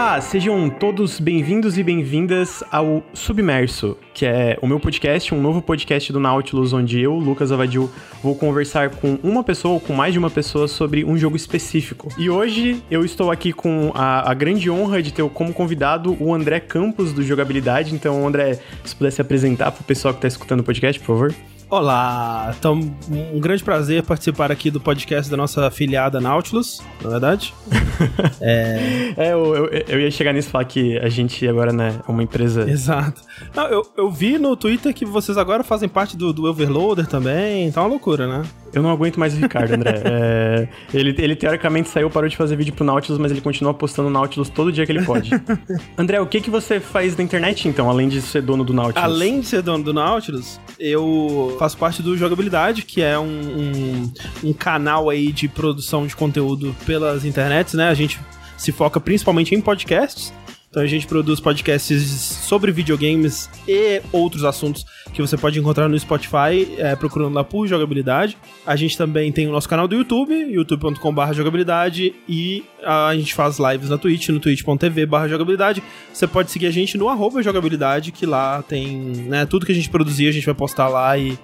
Olá, sejam todos bem-vindos e bem-vindas ao Submerso, que é o meu podcast, um novo podcast do Nautilus, onde eu, Lucas Avadil, vou conversar com uma pessoa ou com mais de uma pessoa sobre um jogo específico. E hoje eu estou aqui com a, a grande honra de ter como convidado o André Campos do Jogabilidade. Então, André, se pudesse apresentar para o pessoal que está escutando o podcast, por favor. Olá, então um grande prazer participar aqui do podcast da nossa afiliada Nautilus, na é verdade. é, é eu, eu, eu, ia chegar nisso e falar que a gente agora né, é uma empresa. Exato. Não, eu, eu vi no Twitter que vocês agora fazem parte do, do Overloader também, tá uma loucura, né? Eu não aguento mais o Ricardo, André. é, ele, ele teoricamente saiu, parou de fazer vídeo pro Nautilus, mas ele continua postando Nautilus todo dia que ele pode. André, o que, que você faz na internet, então, além de ser dono do Nautilus? Além de ser dono do Nautilus, eu faço parte do Jogabilidade, que é um, um, um canal aí de produção de conteúdo pelas internets, né? A gente se foca principalmente em podcasts. Então a gente produz podcasts sobre videogames e outros assuntos que você pode encontrar no Spotify, é, procurando lá por jogabilidade. A gente também tem o nosso canal do YouTube, youtube.com.br jogabilidade, e a gente faz lives na Twitch, no twitch.tv jogabilidade. Você pode seguir a gente no arroba jogabilidade, que lá tem né, tudo que a gente produzir, a gente vai postar lá e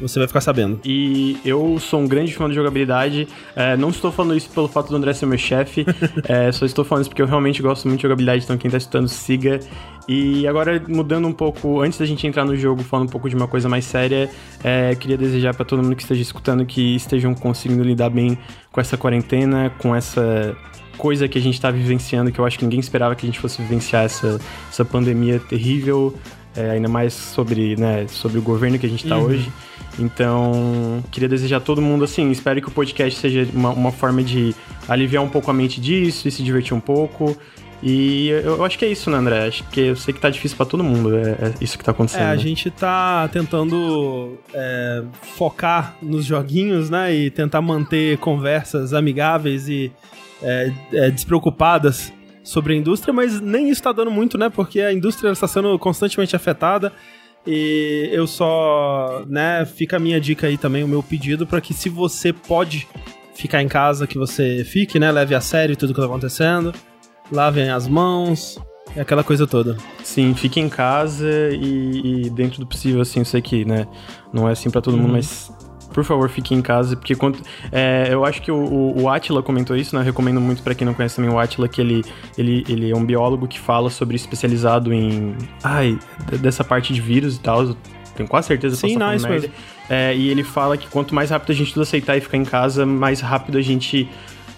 você vai ficar sabendo. E eu sou um grande fã de jogabilidade. É, não estou falando isso pelo fato do André ser meu chefe, é, só estou falando isso porque eu realmente gosto muito de jogabilidade, então quem está escutando, siga. E agora, mudando um pouco, antes da gente entrar no jogo, falando um pouco de uma coisa mais séria, é, queria desejar para todo mundo que esteja escutando que estejam conseguindo lidar bem com essa quarentena, com essa coisa que a gente está vivenciando, que eu acho que ninguém esperava que a gente fosse vivenciar essa, essa pandemia terrível, é, ainda mais sobre, né, sobre o governo que a gente está uhum. hoje. Então, queria desejar a todo mundo assim. Espero que o podcast seja uma, uma, forma de aliviar um pouco a mente disso e se divertir um pouco. E eu, eu acho que é isso, né, André? Acho que eu sei que tá difícil para todo mundo. É, é, isso que tá acontecendo. É, a né? gente tá tentando é, focar nos joguinhos, né? E tentar manter conversas amigáveis e é, é, despreocupadas sobre a indústria, mas nem isso tá dando muito, né? Porque a indústria está sendo constantemente afetada. E eu só, né, fica a minha dica aí também, o meu pedido para que se você pode ficar em casa, que você fique, né, leve a sério tudo que tá acontecendo, lavem as mãos, aquela coisa toda. Sim, fique em casa e, e, dentro do possível, assim, eu sei que, né, não é assim para todo mundo, uhum. mas por favor, fique em casa, porque quando, é, eu acho que o, o, o Atila comentou isso, né? Eu recomendo muito para quem não conhece também o Atila, que ele, ele, ele é um biólogo que fala sobre especializado em. Ai, dessa parte de vírus e tal. Tenho quase certeza que Sim, não, isso mesmo. É, e ele fala que quanto mais rápido a gente tudo aceitar e ficar em casa, mais rápido a gente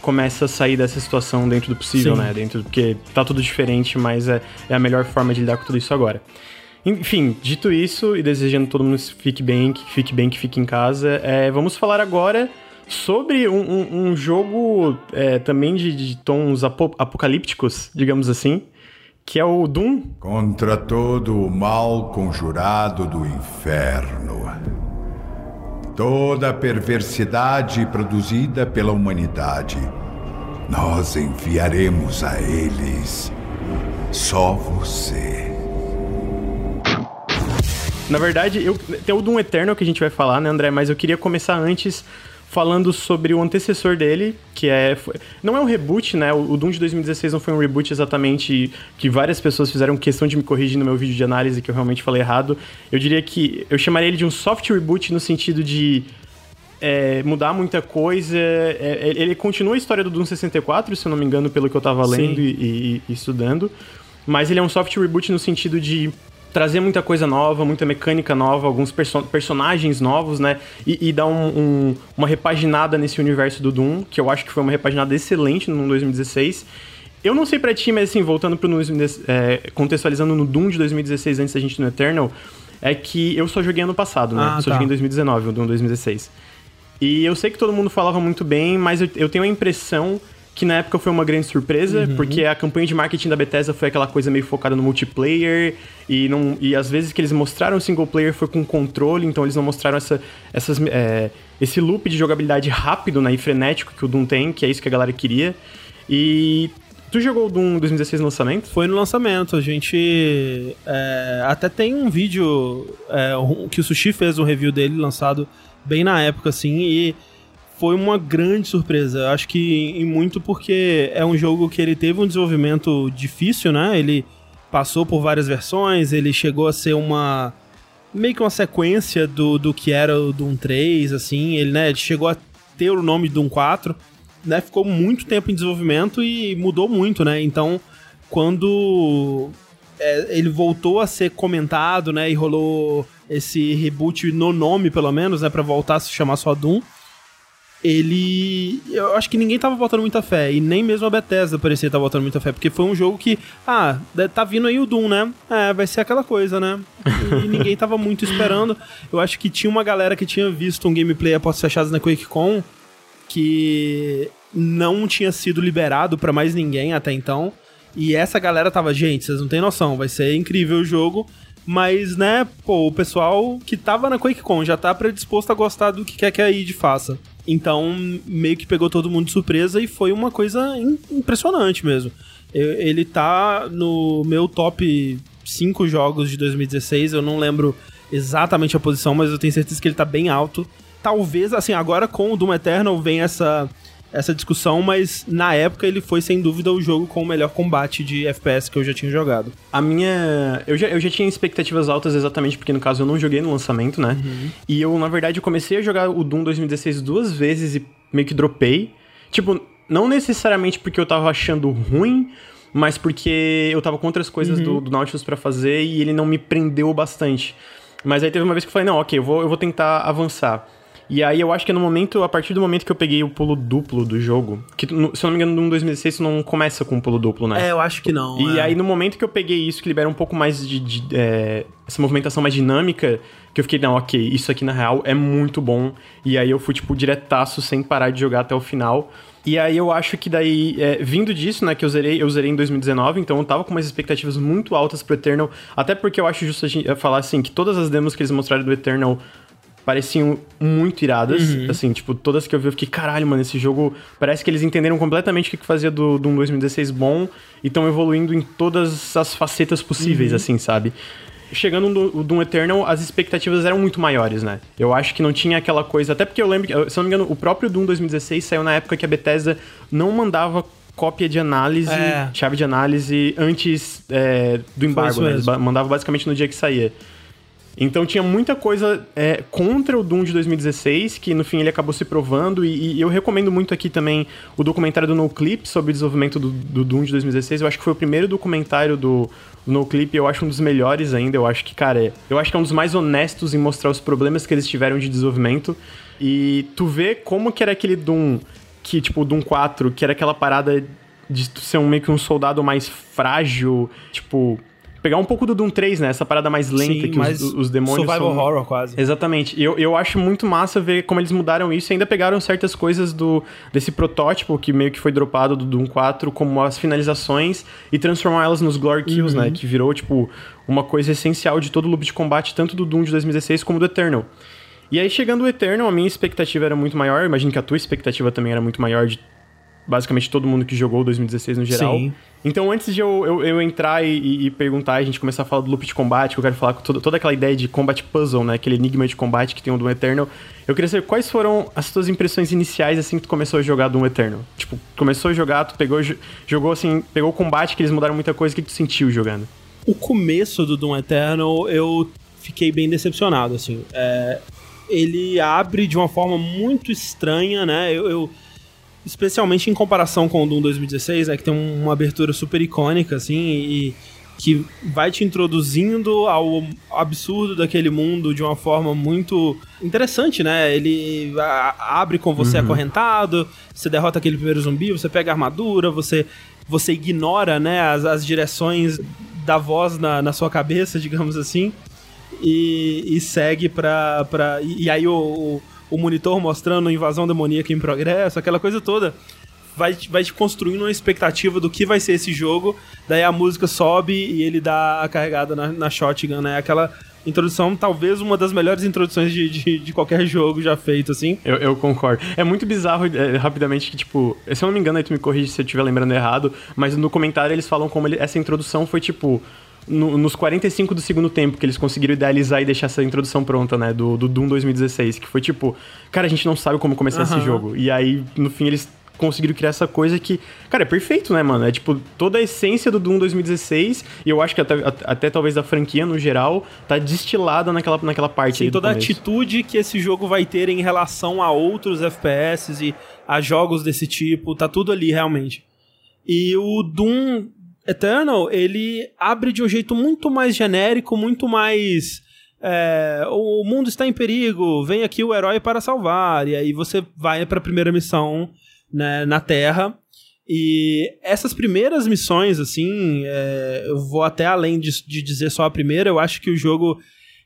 começa a sair dessa situação dentro do possível, Sim. né? Dentro, porque tá tudo diferente, mas é, é a melhor forma de lidar com tudo isso agora. Enfim, dito isso e desejando todo mundo fique bem, que fique bem, que fique em casa, é, vamos falar agora sobre um, um, um jogo é, também de, de tons apocalípticos, digamos assim, que é o Doom. Contra todo o mal conjurado do inferno. Toda a perversidade produzida pela humanidade, nós enviaremos a eles só você. Na verdade, eu, tem o Doom Eternal que a gente vai falar, né, André? Mas eu queria começar antes falando sobre o antecessor dele, que é. Não é um reboot, né? O, Doom de 2016 não foi um reboot exatamente que várias pessoas fizeram questão de me corrigir no meu vídeo de análise, que eu realmente falei errado. Eu diria que. Eu chamaria ele de um soft reboot no sentido de. É, mudar muita coisa. É, é ele continua a história do Doom 64, se eu não me engano, pelo que eu tava lendo e, e, e, estudando. Mas ele é um soft reboot no sentido de trazer muita coisa nova, muita mecânica nova, alguns perso personagens novos, né? E, e dar um, um, uma repaginada nesse universo do Doom, que eu acho que foi uma repaginada excelente no 2016. Eu não sei pra ti, mas assim, voltando pro é, contextualizando no Doom de 2016 antes da gente no Eternal, é que eu só joguei ano passado, né? Ah, só tá. joguei em 2019, o Doom 2016. E eu sei que todo mundo falava muito bem, mas eu, eu tenho a impressão que na época foi uma grande surpresa, uhum. porque a campanha de marketing da Bethesda foi aquela coisa meio focada no multiplayer, e, não, e às vezes que eles mostraram o single player foi com controle, então eles não mostraram essa, essas, é, esse loop de jogabilidade rápido né, e frenético que o Doom tem, que é isso que a galera queria. E Tu jogou o Doom 2016 no lançamento? Foi no lançamento. A gente é, até tem um vídeo é, que o Sushi fez um review dele lançado bem na época, assim, e foi uma grande surpresa. Acho que em muito porque é um jogo que ele teve um desenvolvimento difícil, né? Ele passou por várias versões, ele chegou a ser uma meio que uma sequência do, do que era o Doom 3, assim, ele, né, chegou a ter o nome Doom 4, né, ficou muito tempo em desenvolvimento e mudou muito, né, então quando é, ele voltou a ser comentado, né, e rolou esse reboot no nome, pelo menos, né, pra voltar a se chamar só Doom, ele. Eu acho que ninguém tava botando muita fé. E nem mesmo a Bethesda parecia estar botando muita fé. Porque foi um jogo que. Ah, tá vindo aí o Doom, né? É, vai ser aquela coisa, né? E ninguém tava muito esperando. Eu acho que tinha uma galera que tinha visto um gameplay a portas fechadas na QuakeCon que não tinha sido liberado para mais ninguém até então. E essa galera tava, gente, vocês não têm noção, vai ser incrível o jogo. Mas, né, pô, o pessoal que tava na QuakeCon já tá predisposto a gostar do que quer que a id faça. Então, meio que pegou todo mundo de surpresa e foi uma coisa impressionante mesmo. Ele tá no meu top 5 jogos de 2016, eu não lembro exatamente a posição, mas eu tenho certeza que ele tá bem alto. Talvez, assim, agora com o Doom Eternal vem essa essa discussão, mas na época ele foi sem dúvida o jogo com o melhor combate de FPS que eu já tinha jogado. A minha. Eu já, eu já tinha expectativas altas exatamente porque, no caso, eu não joguei no lançamento, né? Uhum. E eu, na verdade, comecei a jogar o Doom 2016 duas vezes e meio que dropei. Tipo, não necessariamente porque eu tava achando ruim, mas porque eu tava com outras coisas uhum. do, do Nautilus para fazer e ele não me prendeu bastante. Mas aí teve uma vez que eu falei, não, ok, eu vou, eu vou tentar avançar. E aí eu acho que no momento, a partir do momento que eu peguei o pulo duplo do jogo, que se eu não me engano, no 2016 isso não começa com um pulo duplo, né? É, eu acho que não. E é. aí no momento que eu peguei isso, que libera um pouco mais de. de é, essa movimentação mais dinâmica, que eu fiquei, não, ok, isso aqui na real é muito bom. E aí eu fui, tipo, diretaço sem parar de jogar até o final. E aí eu acho que daí, é, vindo disso, né, que eu zerei, eu zerei em 2019, então eu tava com umas expectativas muito altas pro Eternal, até porque eu acho justo a gente falar assim, que todas as demos que eles mostraram do Eternal pareciam muito iradas. Uhum. Assim, tipo, todas que eu vi, eu fiquei, caralho, mano, esse jogo. Parece que eles entenderam completamente o que fazia do, do 2016 bom e estão evoluindo em todas as facetas possíveis, uhum. assim, sabe? Chegando no Doom Eternal, as expectativas eram muito maiores, né? Eu acho que não tinha aquela coisa. Até porque eu lembro, se não me engano, o próprio Doom 2016 saiu na época que a Bethesda não mandava cópia de análise, é. chave de análise antes é, do embargo, né? Mandava basicamente no dia que saía. Então tinha muita coisa é, contra o Doom de 2016, que no fim ele acabou se provando, e, e, eu recomendo muito aqui também o documentário do NoClip sobre o desenvolvimento do, do Doom de 2016. Eu acho que foi o primeiro documentário do, do NoClip, eu acho um dos melhores ainda. Eu acho que, cara, é, eu acho que é um dos mais honestos em mostrar os problemas que eles tiveram de desenvolvimento. E tu vê como que era aquele Doom, que, tipo, o Doom 4, que era aquela parada de ser um, meio que um soldado mais frágil, tipo pegar um pouco do Doom 3, né? Essa parada mais lenta Sim, que os, os, demônios survival são... horror quase. Exatamente. E eu, eu acho muito massa ver como eles mudaram isso e ainda pegaram certas coisas do desse protótipo que meio que foi dropado do Doom 4, como as finalizações e transformar elas nos Glory Kills, né? uhum. né? Que virou, tipo, uma coisa essencial de todo o loop de combate, tanto do Doom de 2016 como do Eternal. E aí, chegando o Eternal, a minha expectativa era muito maior. Imagino que a tua expectativa também era muito maior de basicamente todo mundo que jogou 2016 no geral. Sim. Então, antes de eu, eu, eu entrar e, e, perguntar, a gente começar a falar do loop de combate, que eu quero falar com toda, toda aquela ideia de combat puzzle, né? Aquele enigma de combate que tem o Doom Eternal. Eu queria saber quais foram as tuas impressões iniciais assim que tu começou a jogar Doom Eternal. Tipo, começou a jogar, tu pegou, jogou assim, pegou o combate, que eles mudaram muita coisa, o que tu sentiu jogando? O começo do Doom Eternal, eu fiquei bem decepcionado, assim. É, ele abre de uma forma muito estranha, né? eu, eu especialmente em comparação com o Doom 2016, é que tem uma abertura super icônica, assim, e que vai te introduzindo ao absurdo daquele mundo de uma forma muito interessante, né? Ele abre com você uhum. acorrentado, você derrota aquele primeiro zumbi, você pega a armadura, você, você ignora, né, as, as direções da voz na, na sua cabeça, digamos assim, e, e segue pra... pra e, e aí o, o o monitor mostrando invasão demoníaca em progresso, aquela coisa toda. Vai, vai te construindo uma expectativa do que vai ser esse jogo, daí a música sobe e ele dá a carregada na, na shotgun, né? Aquela introdução, talvez uma das melhores introduções de, de, de, qualquer jogo já feito, assim. Eu, eu concordo. É muito bizarro, é, rapidamente, que, tipo, se eu não me engano, aí tu me corrige se eu estiver lembrando errado, mas no comentário eles falam como ele, essa introdução foi, tipo, no, nos 45 do segundo tempo que eles conseguiram idealizar e deixar essa introdução pronta, né? Do, do Doom 2016. Que foi tipo, cara, a gente não sabe como começar esse jogo. E aí, no fim, eles conseguiram criar essa coisa que, cara, é perfeito, né, mano? É tipo toda a essência do Doom 2016, e eu acho que até, até talvez da franquia no geral, tá destilada naquela, naquela parte Sim, aí. toda a atitude que esse jogo vai ter em relação a outros FPS e a jogos desse tipo, tá tudo ali realmente. E o Doom Eternal, ele abre de um jeito muito mais genérico, muito mais. É, o mundo está em perigo, vem aqui o herói para salvar. E aí você vai para a primeira missão né, na Terra. E essas primeiras missões, assim, é, eu vou até além de, de dizer só a primeira, eu acho que o jogo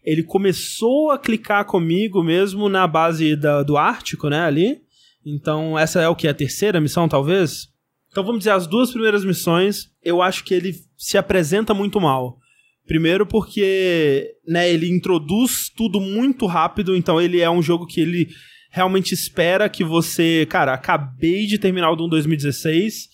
ele começou a clicar comigo mesmo na base da, do Ártico, né, ali. Então, essa é o que? A terceira missão, talvez? Então, vamos dizer, as duas primeiras missões, eu acho que ele se apresenta muito mal. Primeiro porque, né, ele introduz tudo muito rápido, então ele é um jogo que ele realmente espera que você, cara, acabei de terminar o Doom 2016,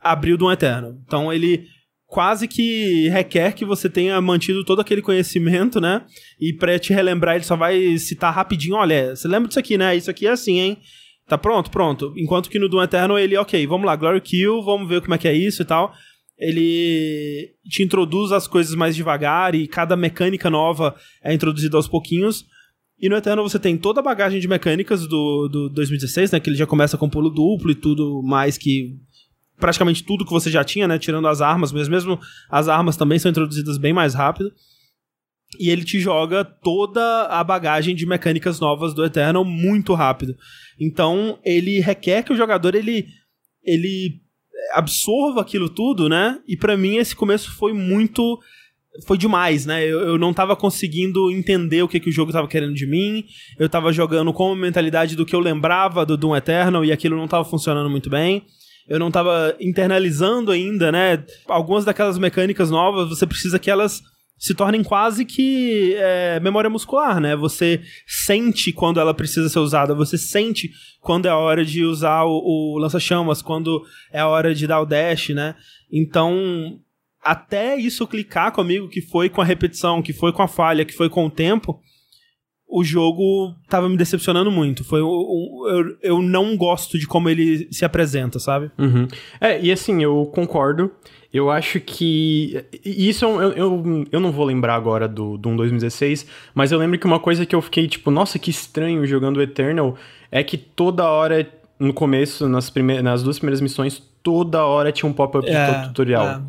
abriu Doom Eterno. Então ele quase que requer que você tenha mantido todo aquele conhecimento, né? E pra te relembrar, ele só vai citar rapidinho, olha, você lembra disso aqui, né? Isso aqui é assim, hein? Tá pronto? Pronto. Enquanto que no Doom Eterno ele, ok, vamos lá, Glory Kill, vamos ver como é que é isso e tal. Ele te introduz as coisas mais devagar e cada mecânica nova é introduzida aos pouquinhos. E no Eterno você tem toda a bagagem de mecânicas do, do 2016, né? Que ele já começa com pulo duplo e tudo mais que. Praticamente tudo que você já tinha, né? Tirando as armas, mas mesmo as armas também são introduzidas bem mais rápido. E ele te joga toda a bagagem de mecânicas novas do Eternal muito rápido. Então, ele requer que o jogador ele, ele absorva aquilo tudo, né? E para mim esse começo foi muito foi demais, né? Eu, eu não tava conseguindo entender o que, que o jogo tava querendo de mim. Eu tava jogando com a mentalidade do que eu lembrava do Doom Eternal e aquilo não tava funcionando muito bem. Eu não tava internalizando ainda, né? Algumas daquelas mecânicas novas, você precisa que elas se tornem quase que é, memória muscular, né? Você sente quando ela precisa ser usada, você sente quando é a hora de usar o, o lança-chamas, quando é a hora de dar o dash, né? Então, até isso clicar comigo, que foi com a repetição, que foi com a falha, que foi com o tempo, o jogo tava me decepcionando muito. Foi eu, eu não gosto de como ele se apresenta, sabe? Uhum. É, e assim, eu concordo. Eu acho que. Isso é eu, eu, eu não vou lembrar agora do, do 2016, mas eu lembro que uma coisa que eu fiquei tipo, nossa, que estranho jogando Eternal é que toda hora, no começo, nas, prime nas duas primeiras missões, toda hora tinha um pop-up é, de tutorial. É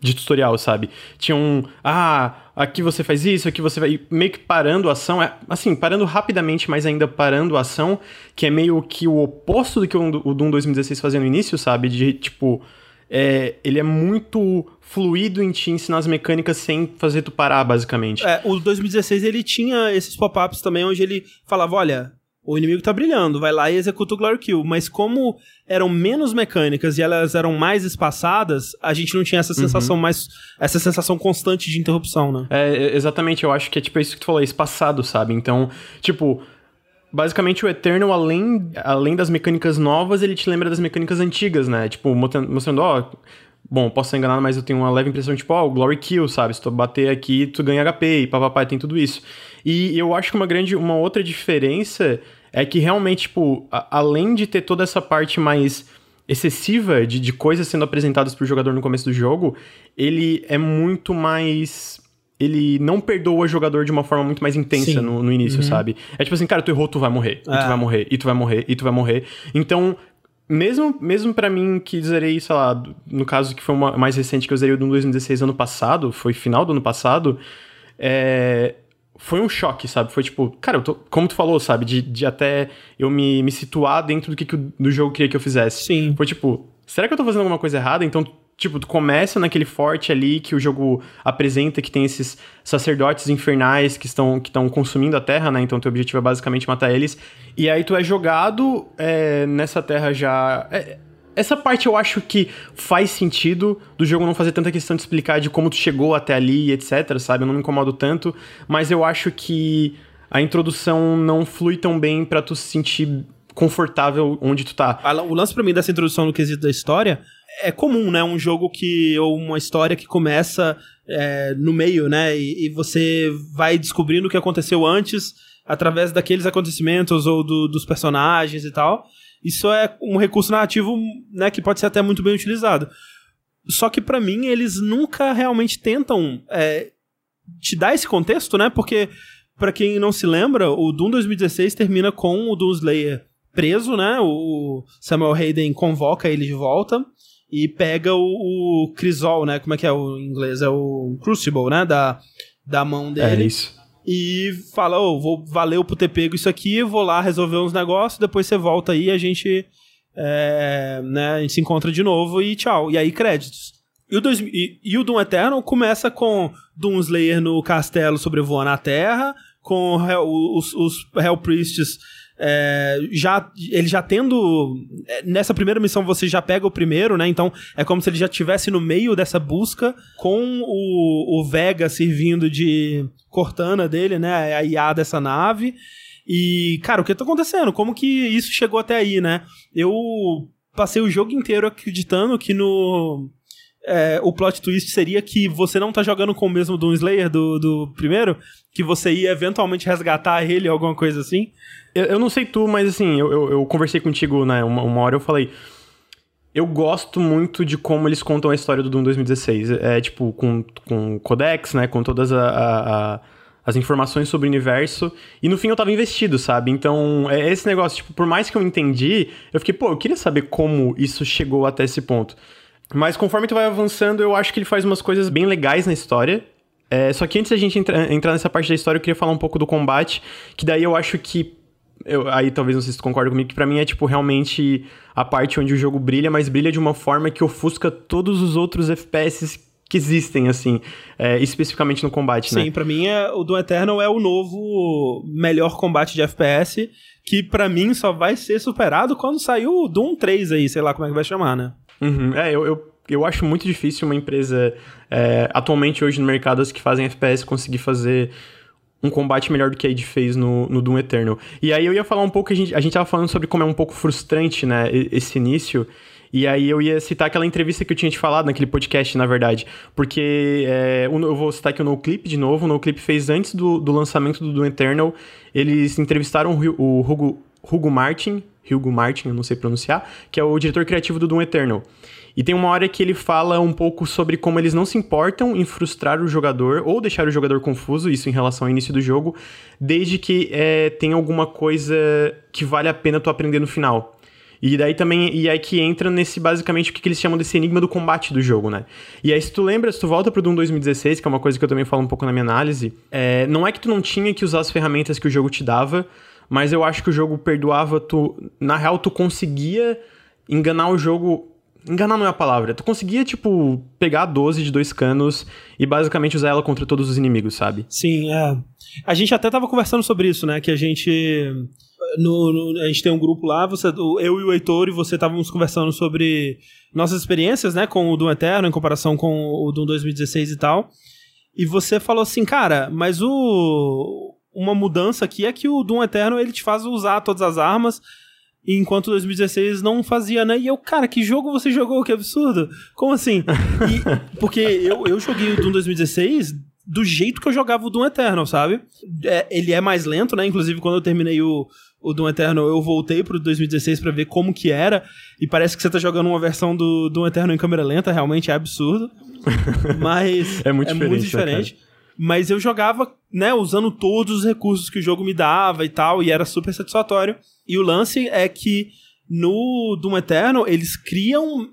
de tutorial, sabe? Tinha um, ah, aqui você faz isso, aqui você vai meio que parando a ação, é, assim, parando rapidamente, mas ainda parando a ação, que é meio que o oposto do que o, o Doom 2016 fazia no início, sabe? De tipo, é, ele é muito fluido em te ensinar as mecânicas sem fazer tu parar, basicamente. É, o 2016 ele tinha esses pop-ups também onde ele falava, olha, o inimigo tá brilhando, vai lá e executa o Glory Kill. Mas como eram menos mecânicas e elas eram mais espaçadas, a gente não tinha essa sensação uhum. mais. essa sensação constante de interrupção, né? É, exatamente, eu acho que é tipo isso que tu falou, é espaçado, sabe? Então, tipo. Basicamente, o Eternal, além, além das mecânicas novas, ele te lembra das mecânicas antigas, né? Tipo, mostrando, ó, Bom, posso ser enganado, mas eu tenho uma leve impressão, tipo, ó, oh, Glory Kill, sabe? Se tu bater aqui, tu ganha HP e papapá, tem tudo isso. E eu acho que uma grande, uma outra diferença é que realmente, tipo, a, além de ter toda essa parte mais excessiva de, de coisas sendo apresentadas pro jogador no começo do jogo, ele é muito mais ele não perdoa o jogador de uma forma muito mais intensa no, no, início, uhum. sabe? É tipo assim, cara, tu errou, tu vai morrer, é. e tu é. vai morrer, e tu vai morrer, e tu vai morrer. Então, mesmo, mesmo para mim que zerei, sei lá, no caso que foi uma mais recente que eu zerei o do 2016 ano passado, foi final do ano passado, é, foi um choque, sabe? Foi tipo, cara, tô, como tu falou, sabe? De, de até eu me, me situar dentro do que, que o do jogo queria que eu fizesse. Sim. Foi tipo, será que eu tô fazendo alguma coisa errada? Então Tipo, tu começa naquele forte ali que o jogo apresenta, que tem esses sacerdotes infernais que estão, que estão consumindo a terra, né? Então teu objetivo é basicamente matar eles. E aí tu é jogado é, nessa terra já. É, essa parte eu acho que faz sentido do jogo não fazer tanta questão de explicar de como tu chegou até ali, etc, sabe? Eu não me incomodo tanto, mas eu acho que a introdução não flui tão bem para tu se sentir confortável onde tu tá. O lance para mim dessa introdução no quesito da história é comum, né? Um jogo que. ou uma história que começa é, no meio, né? E, e, você vai descobrindo o que aconteceu antes através daqueles acontecimentos ou do, dos personagens e tal. Isso é um recurso narrativo né, que pode ser até muito bem utilizado. Só que para mim eles nunca realmente tentam é, te dar esse contexto, né? Porque para quem não se lembra, o Doom 2016 termina com o Doom Slayer preso, né? O Samuel Hayden convoca ele de volta e pega o, o Crisol, né? Como é que é o inglês? É o Crucible, né? Da, da mão dele. É isso. E fala, ô, oh, vou, valeu por ter pego isso aqui, vou lá resolver uns negócios, depois você volta aí, a gente, é, né, a gente se encontra de novo e tchau. E aí, créditos. E o, dois, e, e o Doom Eternal começa com Doom Slayer no castelo sobrevoando a Terra, com os, os Hell Priests é, já ele já tendo é, nessa primeira missão você já pega o primeiro, né? Então é como se ele já tivesse no meio dessa busca com o, o Vega servindo de Cortana dele, né? A IA dessa nave. E, cara, o que tá acontecendo? Como que isso chegou até aí, né? Eu passei o jogo inteiro acreditando que no é, o plot twist seria que você não tá jogando com o mesmo Doom Slayer do, do primeiro, que você ia eventualmente resgatar ele, alguma coisa assim. Eu, eu não sei tu, mas assim, eu, eu, eu conversei contigo, né, uma, uma hora eu falei. Eu gosto muito de como eles contam a história do Doom 2016. É, tipo, com, com codex, né? Com todas a, a, a, as informações sobre o universo. E no fim eu tava investido, sabe? Então, é esse negócio, tipo, por mais que eu entendi, eu fiquei, pô, eu queria saber como isso chegou até esse ponto. Mas conforme tu vai avançando, eu acho que ele faz umas coisas bem legais na história. É, só que antes da gente entra, entrar nessa parte da história, eu queria falar um pouco do combate, que daí eu acho que eu, aí talvez não sei se tu concorda comigo, que pra mim é tipo realmente a parte onde o jogo brilha, mas brilha de uma forma que ofusca todos os outros FPS que existem, assim, é, especificamente no combate, Sim, né? Sim, pra mim é, o Doom Eternal é o novo melhor combate de FPS, que para mim só vai ser superado quando sair o Doom 3 aí, sei lá como é que vai chamar, né? Uhum, é, eu, eu, eu acho muito difícil uma empresa, é, atualmente hoje no mercado, as que fazem FPS, conseguir fazer um combate melhor do que a id fez no, no Doom Eternal. E aí eu ia falar um pouco, a gente, a gente tava falando sobre como é um pouco frustrante, né, esse início. E aí eu ia citar aquela entrevista que eu tinha te falado naquele podcast, na verdade. Porque é, eu vou citar aqui o NoClip de novo. O NoClip fez antes do, do lançamento do Doom Eternal. Eles entrevistaram o, o Hugo, Hugo Martin, Hugo Martin, eu não sei pronunciar, que é o diretor criativo do Doom Eternal. E tem uma hora que ele fala um pouco sobre como eles não se importam em frustrar o jogador ou deixar o jogador confuso, isso em relação ao início do jogo, desde que é, tem alguma coisa que vale a pena tu aprender no final. E daí também, e aí que entra nesse, basicamente, o que, que eles chamam desse enigma do combate do jogo, né? E aí, se tu lembra, se tu volta pro Doom 2016, que é uma coisa que eu também falo um pouco na minha análise, é, não é que tu não tinha que usar as ferramentas que o jogo te dava, mas eu acho que o jogo perdoava tu. Na real, tu conseguia enganar o jogo Enganar não é a palavra. Tu conseguia, tipo, pegar a 12 de dois canos e basicamente usar ela contra todos os inimigos, sabe? Sim, é. A gente até tava conversando sobre isso, né? Que a gente. No, no, a gente tem um grupo lá, você, eu e o Heitor e você estávamos conversando sobre nossas experiências, né, com o Doom Eterno em comparação com o Doom 2016 e tal. E você falou assim, cara, mas o uma mudança aqui é que o Doom Eterno ele te faz usar todas as armas enquanto 2016 não fazia, né? E eu, cara, que jogo você jogou? Que absurdo! Como assim? E, porque eu, eu joguei o Doom 2016 do jeito que eu jogava o Doom Eternal, sabe? É, ele é mais lento, né? Inclusive, quando eu terminei o, o Doom Eternal, eu voltei pro 2016 para ver como que era, e parece que você tá jogando uma versão do Doom Eternal em câmera lenta, realmente é absurdo. Mas é muito é diferente. Muito diferente. Né, mas eu jogava, né, usando todos os recursos que o jogo me dava e tal, e era super satisfatório. E o lance é que no Doom Eternal eles criam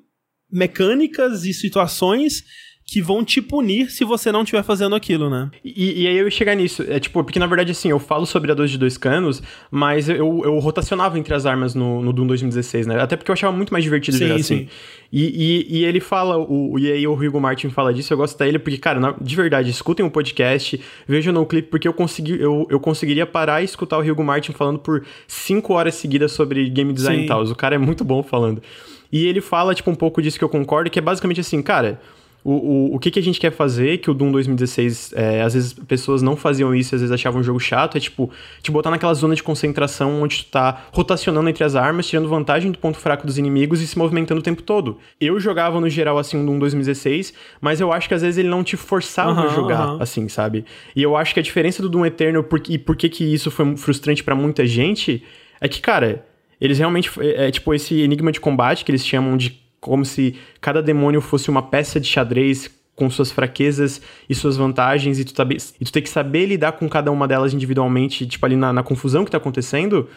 mecânicas e situações que vão te punir se você não estiver fazendo aquilo, né? E, e, aí eu ia chegar nisso. É tipo, porque na verdade, assim, eu falo sobre a 2 de dois canos, mas eu, eu rotacionava entre as armas no, no Doom 2016, né? Até porque eu achava muito mais divertido sim, jogar assim. sim. assim. E, e, e, ele fala, o, e aí o Hugo Martin fala disso, eu gosto dele, porque, cara, na, de verdade, escutem o um podcast, vejam no clipe, porque eu, consegui, eu, eu conseguiria parar e escutar o Hugo Martin falando por cinco horas seguidas sobre game design sim. e tal. O cara é muito bom falando. E ele fala, tipo, um pouco disso que eu concordo, que é basicamente assim, cara o, o, o que, que a gente quer fazer, que o Doom 2016, é, às vezes pessoas não faziam isso, às vezes achavam um jogo chato, é tipo, te botar naquela zona de concentração onde tu tá rotacionando entre as armas, tirando vantagem do ponto fraco dos inimigos e se movimentando o tempo todo. Eu jogava no geral assim um Doom 2016, mas eu acho que às vezes ele não te forçava Uhum, a jogar, uhum. assim, sabe? E eu acho que a diferença do Doom Eternal por, e por que que isso foi frustrante pra muita gente é que, cara, eles realmente. É, é tipo esse enigma de combate que eles chamam de como se cada demônio fosse uma peça de xadrez com suas fraquezas e suas vantagens, e tu, tabe- e tu tem que saber lidar com cada uma delas individualmente, tipo ali na, na confusão que tá acontecendo.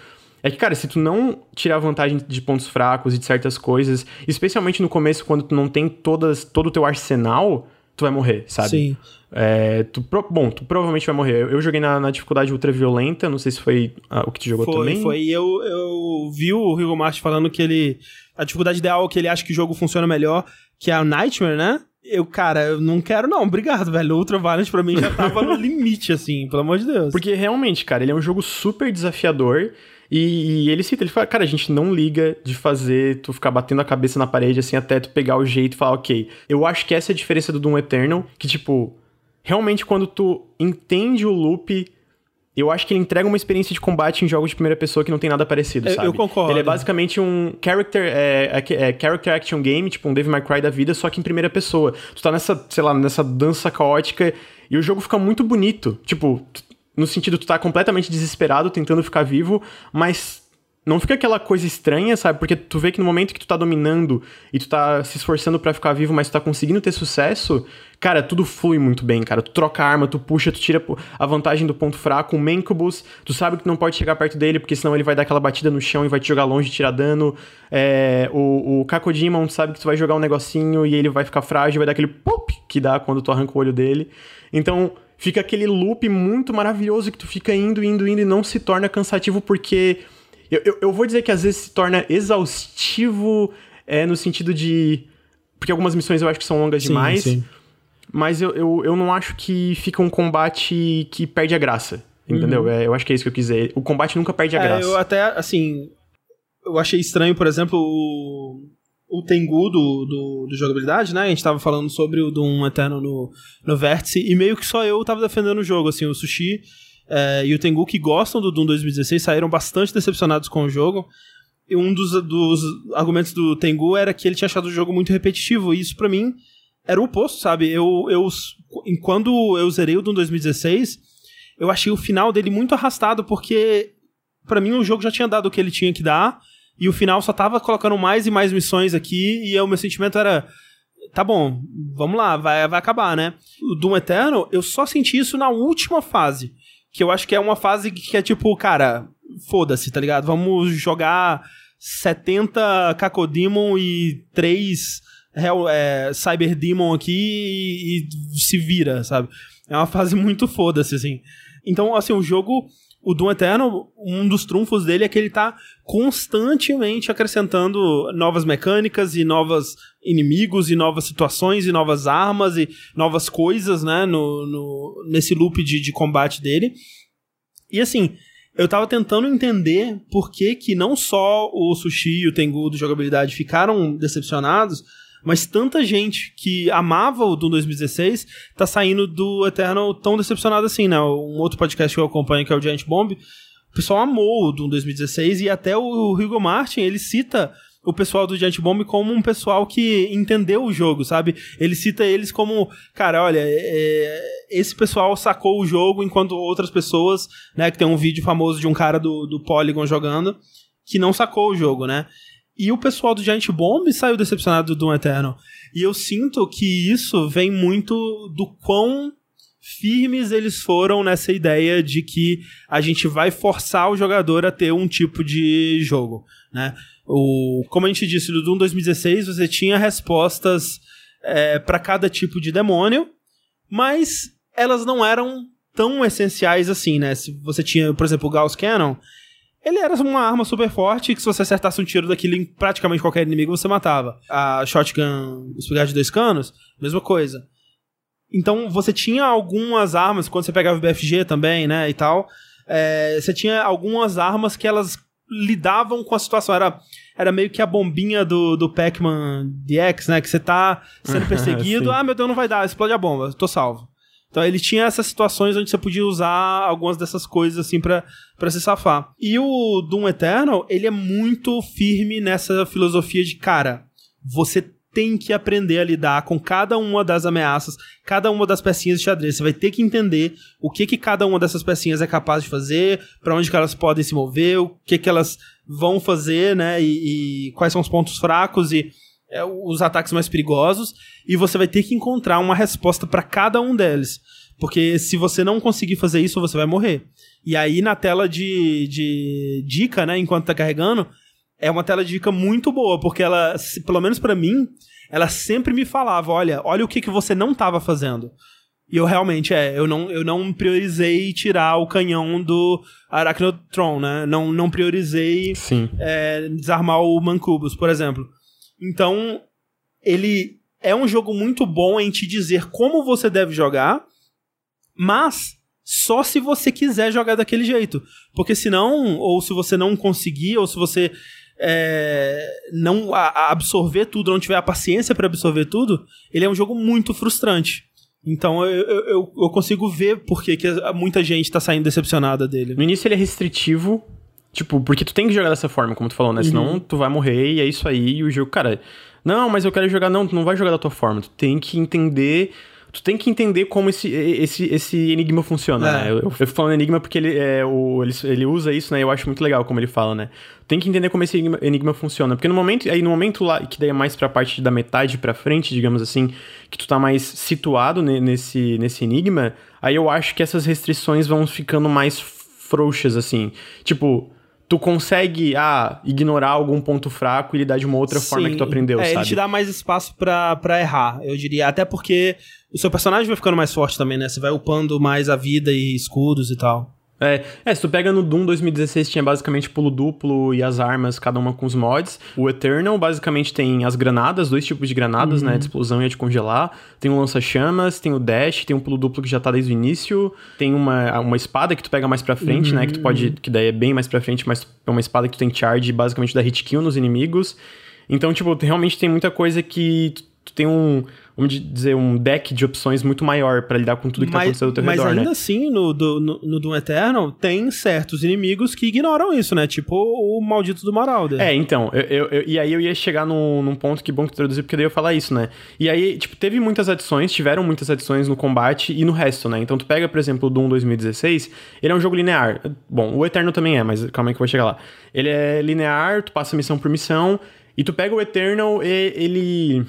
É que, cara, se tu não tirar vantagem de pontos fracos e de certas coisas, especialmente no começo, quando tu não tem todas, todo o teu arsenal, tu vai morrer, sabe? Sim. É, tu bom, tu provavelmente vai morrer. Eu, joguei na, na dificuldade ultra violenta, não sei se foi ah, o que tu jogou Foi, também. foi. Eu, eu vi o Hugo Martin falando que ele. A dificuldade ideal é que ele acha que o jogo funciona melhor, que é o Nightmare, né? Eu, cara, eu não quero, não. Obrigado, velho. O Ultra Violent pra mim já tava no limite, assim, pelo amor de Deus. Porque realmente, cara, ele é um jogo super desafiador. E, e ele cita, ele fala, cara, a gente não liga de fazer tu ficar batendo a cabeça na parede assim até tu pegar o jeito e falar, ok. Eu acho que essa é a diferença do Doom Eternal, que tipo, realmente quando tu entende o loop, eu acho que ele entrega uma experiência de combate em jogos de primeira pessoa que não tem nada parecido, sabe? eu concordo. Ele é basicamente um character, é, é- é character action game, tipo um Devil May Cry da vida, só que em primeira pessoa. Tu tá nessa, sei lá, nessa dança caótica e o jogo fica muito bonito. Tipo, no sentido, tu tá completamente desesperado, tentando ficar vivo, mas não fica aquela coisa estranha, sabe? Porque tu vê que no momento que tu tá dominando e tu tá se esforçando pra ficar vivo, mas tu tá conseguindo ter sucesso, cara, tudo flui muito bem, cara. Tu troca a arma, tu puxa, tu tira a vantagem do ponto fraco. O Mancubus, tu sabe que tu não pode chegar perto dele, porque senão ele vai dar aquela batida no chão e vai te jogar longe e tirar dano. É, o, o Kakodimon, tu sabe que tu vai jogar um negocinho e ele vai ficar frágil, vai dar aquele pop que dá quando tu arranca o olho dele. Então, fica aquele loop muito maravilhoso que tu fica indo, indo, indo e não se torna cansativo porque... Eu, eu, eu vou dizer que às vezes se torna exaustivo é, no sentido de... Porque algumas missões eu acho que são longas Sim, demais. sim. Mas eu, eu, eu não acho que fica um combate que perde a graça. Entendeu? É, eu acho que é isso que eu quis dizer. O combate nunca perde a Uhum. É, graça. eu até, assim. Eu achei estranho, por exemplo, o. O Tengu do, do, do jogabilidade, né? A gente tava falando sobre o Doom Eterno no, no Vértice, e meio que só eu tava defendendo o jogo, assim, o Sushi é, e o Tengu que gostam do Doom 2016 saíram bastante decepcionados com o jogo. E um dos, dos argumentos do Tengu era que ele tinha achado o jogo muito repetitivo, e isso pra mim era o oposto, sabe? Eu, eu, quando eu zerei o Doom 2016, eu achei o final dele muito arrastado, porque Pra mim o jogo já tinha dado o que ele tinha que dar, e o final só tava colocando mais e mais missões aqui, e o meu sentimento era. Tá bom, vamos lá, vai, vai acabar, né? O Doom Eternal, eu só senti isso na última fase. Que eu acho que é uma fase que é tipo, cara, foda-se, tá ligado? Vamos jogar 70 Cacodemon e 3 Hell, é, Cyber Demon aqui e, e se vira, sabe? É uma fase muito foda-se, assim. Então, assim, o jogo, o Doom Eterno, um dos trunfos dele é que ele tá constantemente acrescentando novas mecânicas e novos inimigos e novas situações e novas armas e novas coisas, né, no, no, nesse loop de, de combate dele. E assim, eu tava tentando entender por que que não só o Sushi e o Tengu do jogabilidade ficaram decepcionados, mas tanta gente que amava o Doom 2016 tá saindo do Eternal tão decepcionado assim, né? Um outro podcast que eu acompanho, que é o Giant Bomb, o pessoal amou o Doom 2016 e até o Hugo Martin, ele cita o pessoal do Giant Bomb como um pessoal que entendeu o jogo, sabe? Ele cita eles como, cara, olha, é, esse pessoal sacou o jogo enquanto outras pessoas, né, que tem um vídeo famoso de um cara do, do Polygon jogando, que não sacou o jogo, né? E o pessoal do Giant Bomb saiu decepcionado do Doom Eternal. E eu sinto que isso vem muito do quão firmes eles foram nessa ideia de que a gente vai forçar o jogador a ter um tipo de jogo, né? O, como a gente disse, do Doom 2016 você tinha respostas é, para cada tipo de demônio, mas elas não eram tão essenciais assim, né? Se você tinha, por exemplo, o Gauss Cannon, ele era uma arma super forte que se você acertasse um tiro daquilo em praticamente qualquer inimigo, você matava. A Shotgun, espingarda de dois canos, mesma coisa. Então você tinha algumas armas, quando você pegava o BFG também, né, e tal, é, você tinha algumas armas que elas lidavam com a situação. Era, era meio que a bombinha do, do Pac-Man DX, né? Que você tá sendo perseguido, ah, meu Deus, não vai dar, explode a bomba, tô salvo. Então ele tinha essas situações onde você podia usar algumas dessas coisas assim para se safar. E o Doom Eternal, ele é muito firme nessa filosofia de, cara, você tem que aprender a lidar com cada uma das ameaças, cada uma das pecinhas de xadrez. Você vai ter que entender o que que cada uma dessas pecinhas é capaz de fazer, para onde que elas podem se mover, o que que elas vão fazer, né? E, e quais são os pontos fracos e é, os ataques mais perigosos, e você vai ter que encontrar uma resposta para cada um deles. Porque se você não conseguir fazer isso, você vai morrer. E aí na tela de, de dica, né, enquanto tá carregando, é uma tela de dica muito boa, porque ela, pelo menos para mim, ela sempre me falava, olha, olha o que, que você não tava fazendo. E eu realmente, é, eu não, eu não priorizei tirar o canhão do Arachnotron, né? Não, não priorizei é, desarmar o Mancubus, por exemplo. Então, ele é um jogo muito bom em te dizer como você deve jogar, mas só se você quiser jogar daquele jeito. Porque senão, ou se você não conseguir, ou se você é, não absorver tudo, não tiver a paciência para absorver tudo, ele é um jogo muito frustrante. Então eu, eu, eu consigo ver por que muita gente tá saindo decepcionada dele. No início ele é restritivo, Tipo, porque tu tem que jogar dessa forma, como tu falou, né? Uhum. Senão tu vai morrer e é isso aí. E o jogo, cara, não, mas eu quero jogar. Não, tu não vai jogar da tua forma. Tu tem que entender. Tu tem que entender como esse, esse, esse enigma funciona, é. né? Eu, eu fico falando enigma porque ele, é, o, ele, ele usa isso, né? Eu acho muito legal como ele fala, né? Tem que entender como esse enigma, enigma funciona. Porque no momento, aí no momento lá, que daí é mais pra parte da metade pra frente, digamos assim, que tu tá mais situado nesse, nesse enigma, aí eu acho que essas restrições vão ficando mais frouxas, assim. Tipo, tu consegue ah, ignorar algum ponto fraco e lidar de uma outra Sim. forma que tu aprendeu, é, sabe? Ele te dá mais espaço para errar, eu diria. Até porque o seu personagem vai ficando mais forte também, né? Você vai upando mais a vida e escudos e tal. É, é, se tu pega no Doom 2016 tinha basicamente pulo duplo e as armas, cada uma com os mods. O Eternal basicamente tem as granadas, dois tipos de granadas, uhum. né? De explosão e a de congelar. Tem o lança-chamas, tem o dash, tem um pulo duplo que já tá desde o início. Tem uma, uma espada que tu pega mais pra frente, uhum. né? Que tu pode. Que daí é bem mais pra frente, mas é uma espada que tu tem charge basicamente da hit kill nos inimigos. Então, tipo, realmente tem muita coisa que tu tem um vamos dizer, um deck de opções muito maior para lidar com tudo que tá mas, tá acontecendo ao teu mas redor, ainda né? assim, no, do, no, no Doom Eternal, tem certos inimigos que ignoram isso, né? Tipo o maldito do Marauder. É, então, eu, eu, eu, e aí eu ia chegar num, num ponto que bom que tu traduziu, porque daí eu ia falar isso, né? E aí, tipo, teve muitas adições, tiveram muitas adições no combate e no resto, né? Então tu pega, por exemplo, o Doom 2016, ele é um jogo linear. Bom, o Eternal também é, mas calma aí que eu vou chegar lá. Ele é linear, tu passa missão por missão, e tu pega o Eternal, e ele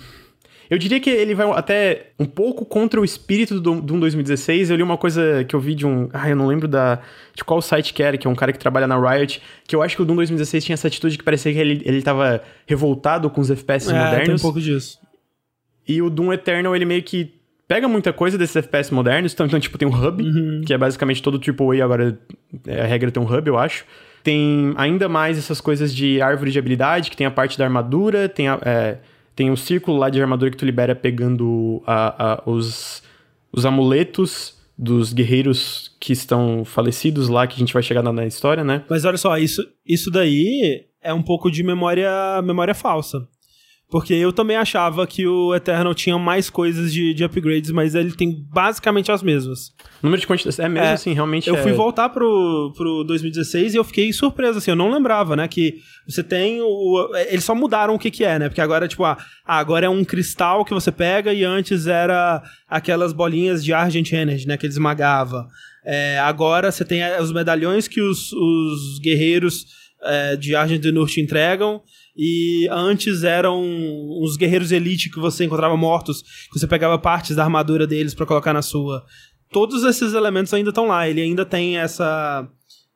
eu diria que ele vai até um pouco contra o espírito do Doom 2016. Eu li uma coisa que eu vi de um. Ah, eu não lembro da, de qual site que era, que é um cara que trabalha na Riot, que eu acho que o Doom 2016 tinha essa atitude que parecia que ele, ele tava revoltado com os FPS é, modernos. Tem um pouco disso. E o Doom Eternal, ele meio que pega muita coisa desses FPS modernos. Então, então tipo, tem um hub, uhum. que é basicamente todo AAA agora. É, a regra tem um hub, eu acho. Tem ainda mais essas coisas de árvore de habilidade, que tem a parte da armadura, tem a. É, tem um círculo lá de armadura que tu libera pegando a, a, os, os amuletos dos guerreiros que estão falecidos lá, que a gente vai chegar na, na, história, né? Mas olha só, isso, isso daí é um pouco de memória, memória falsa. Porque eu também achava que o Eternal tinha mais coisas de, de upgrades, mas ele tem basicamente as mesmas. O número de quantidades é mesmo, é, assim, realmente Eu é... fui voltar pro, pro 2016 e eu fiquei surpreso, assim, eu não lembrava, né, que você tem o... Eles só mudaram o que que é, né, porque agora, tipo, ah, agora é um cristal que você pega e antes era aquelas bolinhas de Argent Energy, né, que ele esmagava. É, agora você tem os medalhões que os, os guerreiros é, de Argent Nur te entregam e antes eram os guerreiros elite que você encontrava mortos, que você pegava partes da armadura deles para colocar na sua. Todos esses elementos ainda estão lá. Ele ainda tem essa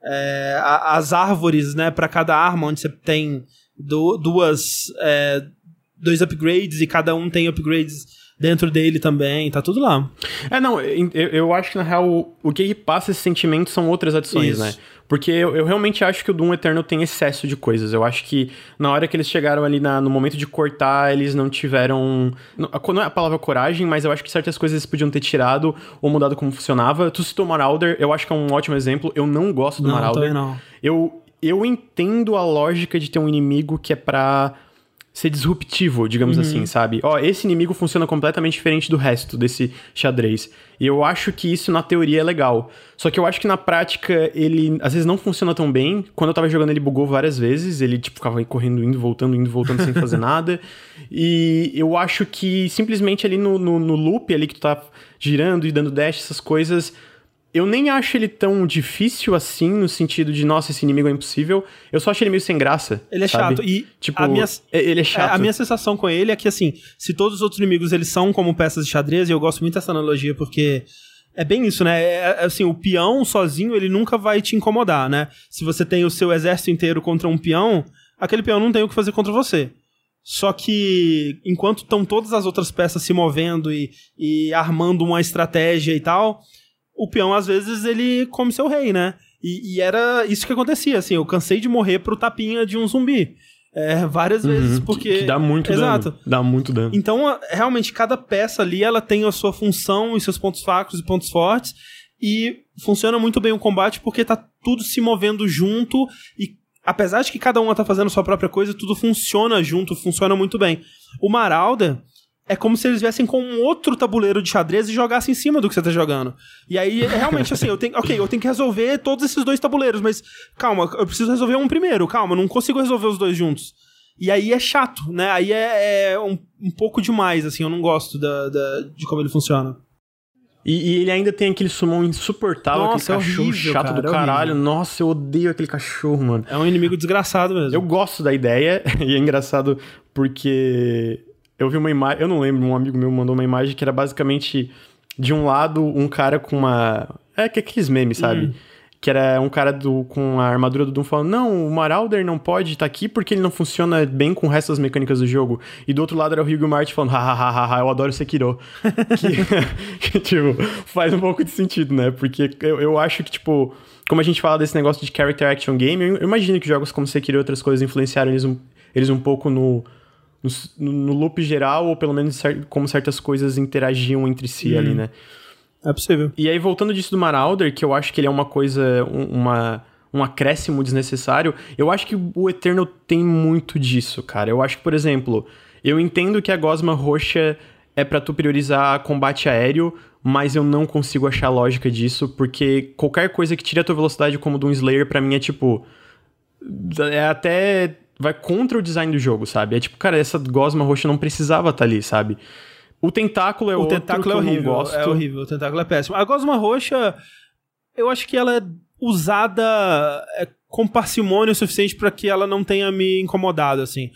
é, as árvores, né, para cada arma, onde você tem duas é, dois upgrades e cada um tem upgrades dentro dele também, tá tudo lá. É, não, eu, eu acho que na real o que passa esse sentimento são outras adições, Isso. né? Porque eu, eu, realmente acho que o Doom Eternal tem excesso de coisas. Eu acho que na hora que eles chegaram ali na, no momento de cortar, eles não tiveram. Não, não é a palavra coragem, mas eu acho que certas coisas eles podiam ter tirado ou mudado como funcionava. Tu citou Marauder, eu acho que é um ótimo exemplo. Eu não gosto do não, Marauder. Não. Eu eu entendo a lógica de ter um inimigo que é pra ser disruptivo, digamos assim, sabe? Ó, esse inimigo funciona completamente diferente do resto desse xadrez. E eu acho que isso na teoria é legal. Só que eu acho que na prática ele às vezes não funciona tão bem. Quando eu tava jogando ele bugou várias vezes, ele tipo ficava correndo, indo, voltando, indo, voltando sem fazer nada. E eu acho que simplesmente ali no, no, no loop ali que tu tá girando e dando dash, essas coisas, eu nem acho ele tão difícil assim, no sentido de, nossa, esse inimigo é impossível. Eu só acho ele meio sem graça. Ele é sabe? chato. E Tipo, a minha, é- ele é chato. a minha sensação com ele é que, assim, se todos os outros inimigos eles são como peças de xadrez, e eu gosto muito dessa analogia porque é bem isso, né? É, é, assim, o peão sozinho, ele nunca vai te incomodar, né? Se você tem o seu exército inteiro contra um peão, aquele peão não tem o que fazer contra você. Só que enquanto estão todas as outras peças se movendo e, e armando uma estratégia e tal, o peão às vezes ele come seu rei, né? E, e era isso que acontecia, assim, eu cansei de morrer pro tapinha de um zumbi. É, várias vezes, Uhum, porque... que, que dá muito Exato. dano. Dá muito dano. Então, realmente, cada peça ali, ela tem a sua função e seus pontos fracos e pontos fortes. E funciona muito bem o combate porque tá tudo se movendo junto e apesar de que cada uma tá fazendo a sua própria coisa, tudo funciona junto, funciona muito bem. O Marauder é como se eles viessem com um outro tabuleiro de xadrez e jogassem em cima do que você tá jogando. E aí, é realmente assim, eu tenho, ok, eu tenho que resolver todos esses dois tabuleiros, mas calma, eu preciso resolver um primeiro, calma, eu não consigo resolver os dois juntos. E aí é chato, né? Aí é, é um, um pouco demais, assim, eu não gosto da, da- de como ele funciona. E, e ele ainda tem aquele summon insuportável, Nossa, aquele é cachorro horrível, chato cara, do é caralho. horrível. Nossa, eu odeio aquele cachorro, mano. É um inimigo desgraçado mesmo. Eu gosto da ideia, e é engraçado porque eu vi uma imagem, eu não lembro, um amigo meu mandou uma imagem que era basicamente de um lado um cara com uma. É que aqueles memes, sabe? Que era um cara do, com a armadura do Doom falando: Não, o Marauder não pode estar aqui porque ele não funciona bem com o resto das mecânicas do jogo. E do outro lado era o Hugo Martin falando: Hahaha, eu adoro Sekiro. que, que, tipo, faz um pouco de sentido, né? Porque eu, eu acho que, tipo, como a gente fala desse negócio de character action game, eu imagino que jogos como Sekiro e outras coisas influenciaram eles um, eles um pouco no, no, no loop geral, ou pelo menos como certas coisas interagiam entre si ali, né? É possível. E aí, voltando disso do Marauder, que eu acho que ele é uma coisa, um, uma, um acréscimo desnecessário, eu acho que o Eternal tem muito disso, cara. Eu acho que, por exemplo, eu entendo que a gosma roxa é pra tu priorizar combate aéreo, mas eu não consigo achar lógica disso, porque qualquer coisa que tire a tua velocidade como de um Slayer, pra mim é tipo. É até. Vai contra o design do jogo, sabe? É tipo, cara, essa gosma roxa não precisava estar ali, sabe? O tentáculo é o outro tentáculo que é horrível. não gosto. É horrível, o tentáculo é péssimo. A gosma roxa, eu acho que ela é usada é, com parcimônia o suficiente pra que ela não tenha me incomodado, assim.